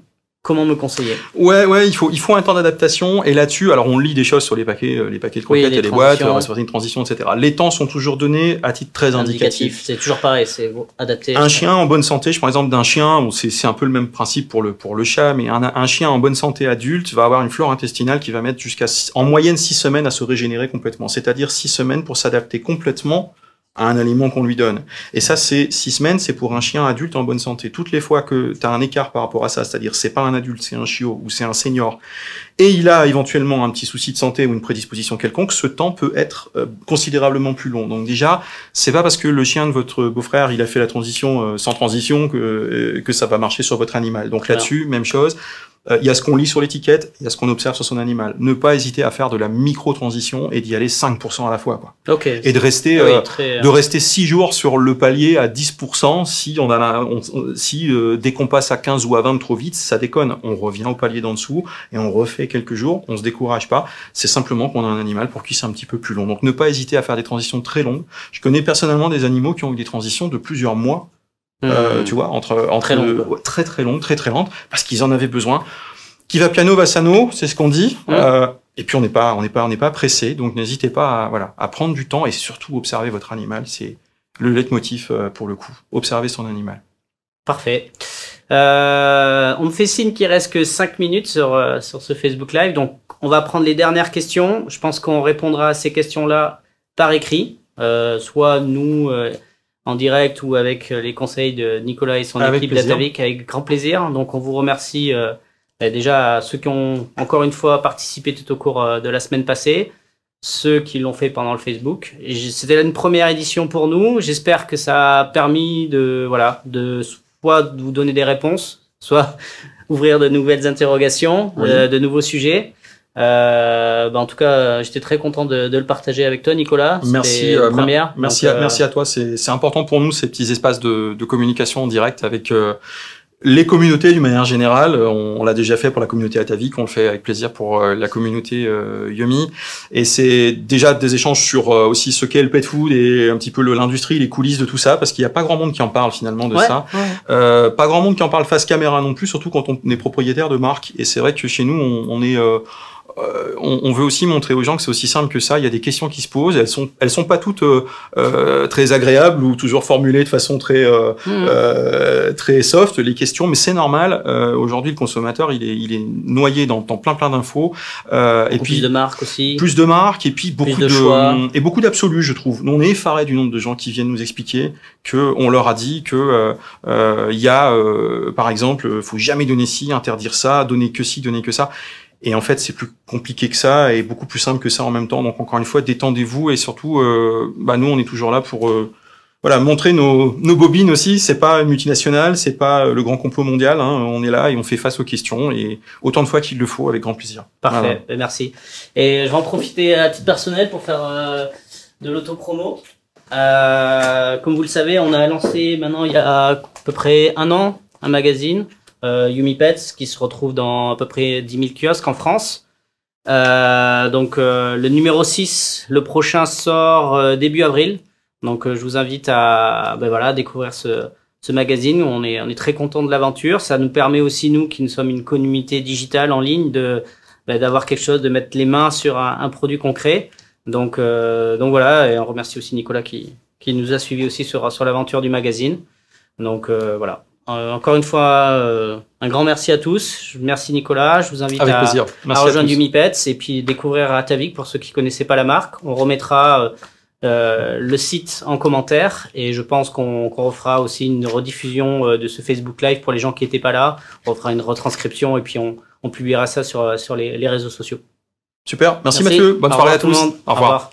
Comment me conseiller? Ouais, ouais, il faut, il faut un temps d'adaptation. Et là-dessus, alors on lit des choses sur les paquets, euh, les paquets de Oui, croquettes, les il y a des boîtes, euh, responsabilité de transition, etc. Les temps sont toujours donnés à titre très indicatif. C'est toujours pareil, c'est adapté. Un chien en bonne santé, je prends l'exemple d'un chien, c'est un peu le même principe pour le, pour le chat, mais un, un chien en bonne santé adulte va avoir une flore intestinale qui va mettre jusqu'à, en moyenne, six semaines à se régénérer complètement. C'est-à-dire six semaines pour s'adapter complètement à un aliment qu'on lui donne. Et ça, c'est six semaines, c'est pour un chien adulte en bonne santé. Toutes les fois que tu as un écart par rapport à ça, c'est-à-dire c'est pas un adulte, c'est un chiot ou c'est un senior, et il a éventuellement un petit souci de santé ou une prédisposition quelconque, ce temps peut être euh, considérablement plus long. Donc déjà, c'est pas parce que le chien de votre beau-frère il a fait la transition euh, sans transition que euh, que ça va marcher sur votre animal. Donc là-dessus, même chose. Euh, Il y a ce qu'on lit sur l'étiquette, il y a ce qu'on observe sur son animal. Ne pas hésiter à faire de la micro-transition et d'y aller 5% à la fois. Quoi. Ok. Et de rester, Ah oui, euh, très, de rester 6 jours sur le palier à 10% si on a la- on- si euh, dès qu'on passe à 15 ou à 20 trop vite, ça déconne. On revient au palier d'en dessous et on refait quelques jours, on se décourage pas. C'est simplement qu'on a un animal pour qui c'est un petit peu plus long. Donc ne pas hésiter à faire des transitions très longues. Je connais personnellement des animaux qui ont eu des transitions de plusieurs mois euh, Hmm. tu vois, entre, entre Très longue, ouais, très très longue, très très lente, parce qu'ils en avaient besoin. Qui va piano va sano, c'est ce qu'on dit. Euh, et puis on n'est pas, on n'est pas, on n'est pas pressé, donc n'hésitez pas, à, voilà, à prendre du temps et surtout observer votre animal. C'est le leitmotiv euh, pour le coup. Observer son animal. Parfait. Euh, on me fait signe qu'il reste que 5 minutes sur, euh, sur ce Facebook Live. Donc, on va prendre les dernières questions. Je pense qu'on répondra à ces questions-là par écrit. Euh, soit nous euh, en direct ou avec euh, les conseils de Nicolas et son Avec équipe d'Atavic avec grand plaisir. Donc, on vous remercie euh, bah, déjà à ceux qui ont encore une fois participé tout au cours euh, de la semaine passée ceux qui l'ont fait pendant le Facebook. C'était une première édition pour nous. J'espère que ça a permis de, voilà, de soit de vous donner des réponses, soit ouvrir de nouvelles interrogations, Oui. euh, de nouveaux sujets. Euh, bah, en tout cas, j'étais très content de, de le partager avec toi, Nicolas. Merci, euh, première. Merci, Donc, à, euh, merci à toi. C'est important pour nous ces petits espaces de, de communication en direct avec euh, les communautés d'une manière générale. On, on l'a déjà fait pour la communauté Atavik, on le fait avec plaisir pour euh, la communauté euh, Yumi. Et c'est déjà des échanges sur euh, aussi ce qu'est le pet food et un petit peu l'industrie, les coulisses de tout ça, parce qu'il n'y a pas grand monde qui en parle finalement de ouais, ça. ouais. Euh, pas grand monde qui en parle face caméra non plus, surtout quand on est propriétaire de marque. Et c'est vrai que chez nous, on, on est, euh, on, on veut aussi montrer aux gens que c'est aussi simple que ça. Il y a des questions qui se posent. Elles sont, elles sont pas toutes euh, euh, très agréables ou toujours formulées de façon très, euh, Mhm. euh, très soft. Les questions, mais c'est normal. Euh, Aujourd'hui, le consommateur, il est, il est noyé dans, dans plein plein d'infos. Euh, et puis plus de marques aussi. plus de marques et puis beaucoup de de, choix. et beaucoup d'absolus je trouve. Nous on est effaré du nombre de gens qui viennent nous expliquer que on leur a dit que il y a euh, par exemple faut jamais donner ci, interdire ça, donner que ci, donner que ça. Et en fait, c'est plus compliqué que ça et beaucoup plus simple que ça en même temps. Donc encore une fois, détendez-vous et surtout, euh, bah nous, on est toujours là pour euh, voilà montrer nos, nos bobines aussi. C'est pas une multinationale, c'est pas le grand complot mondial. Hein. On est là et on fait face aux questions et autant de fois qu'il le faut avec grand plaisir. Parfait, Voilà. Ben, merci. Et je vais en profiter à titre personnel pour faire euh, de l'autopromo. Euh, comme vous le savez, on a lancé maintenant il y a à peu près un an un magazine, euh, Yumi Pets, qui se retrouve dans à peu près 10 000 kiosques en France. Euh, donc euh, le numéro 6, le prochain sort euh, début avril. Donc euh, je vous invite à ben voilà, découvrir ce, ce magazine. On est, on est très content de l'aventure. Ça nous permet aussi, nous qui nous sommes une communauté digitale en ligne, de ben, d'avoir quelque chose, de mettre les mains sur un, un produit concret. Donc, euh, donc voilà, et on remercie aussi Nicolas qui, qui nous a suivis aussi sur, sur l'aventure du magazine. Donc voilà. Encore une fois, un grand merci à tous. Merci Nicolas. Je vous invite à, à, rejoindre Umipets et puis découvrir Atavik pour ceux qui connaissaient pas la marque. On remettra euh, le site en commentaire et je pense qu'on refera aussi une rediffusion euh, de ce Facebook Live pour les gens qui n'étaient pas là. On fera une retranscription et puis on, on publiera ça sur, sur les, les réseaux sociaux. Super, merci, Mathieu, bonne soirée à tous. Au revoir.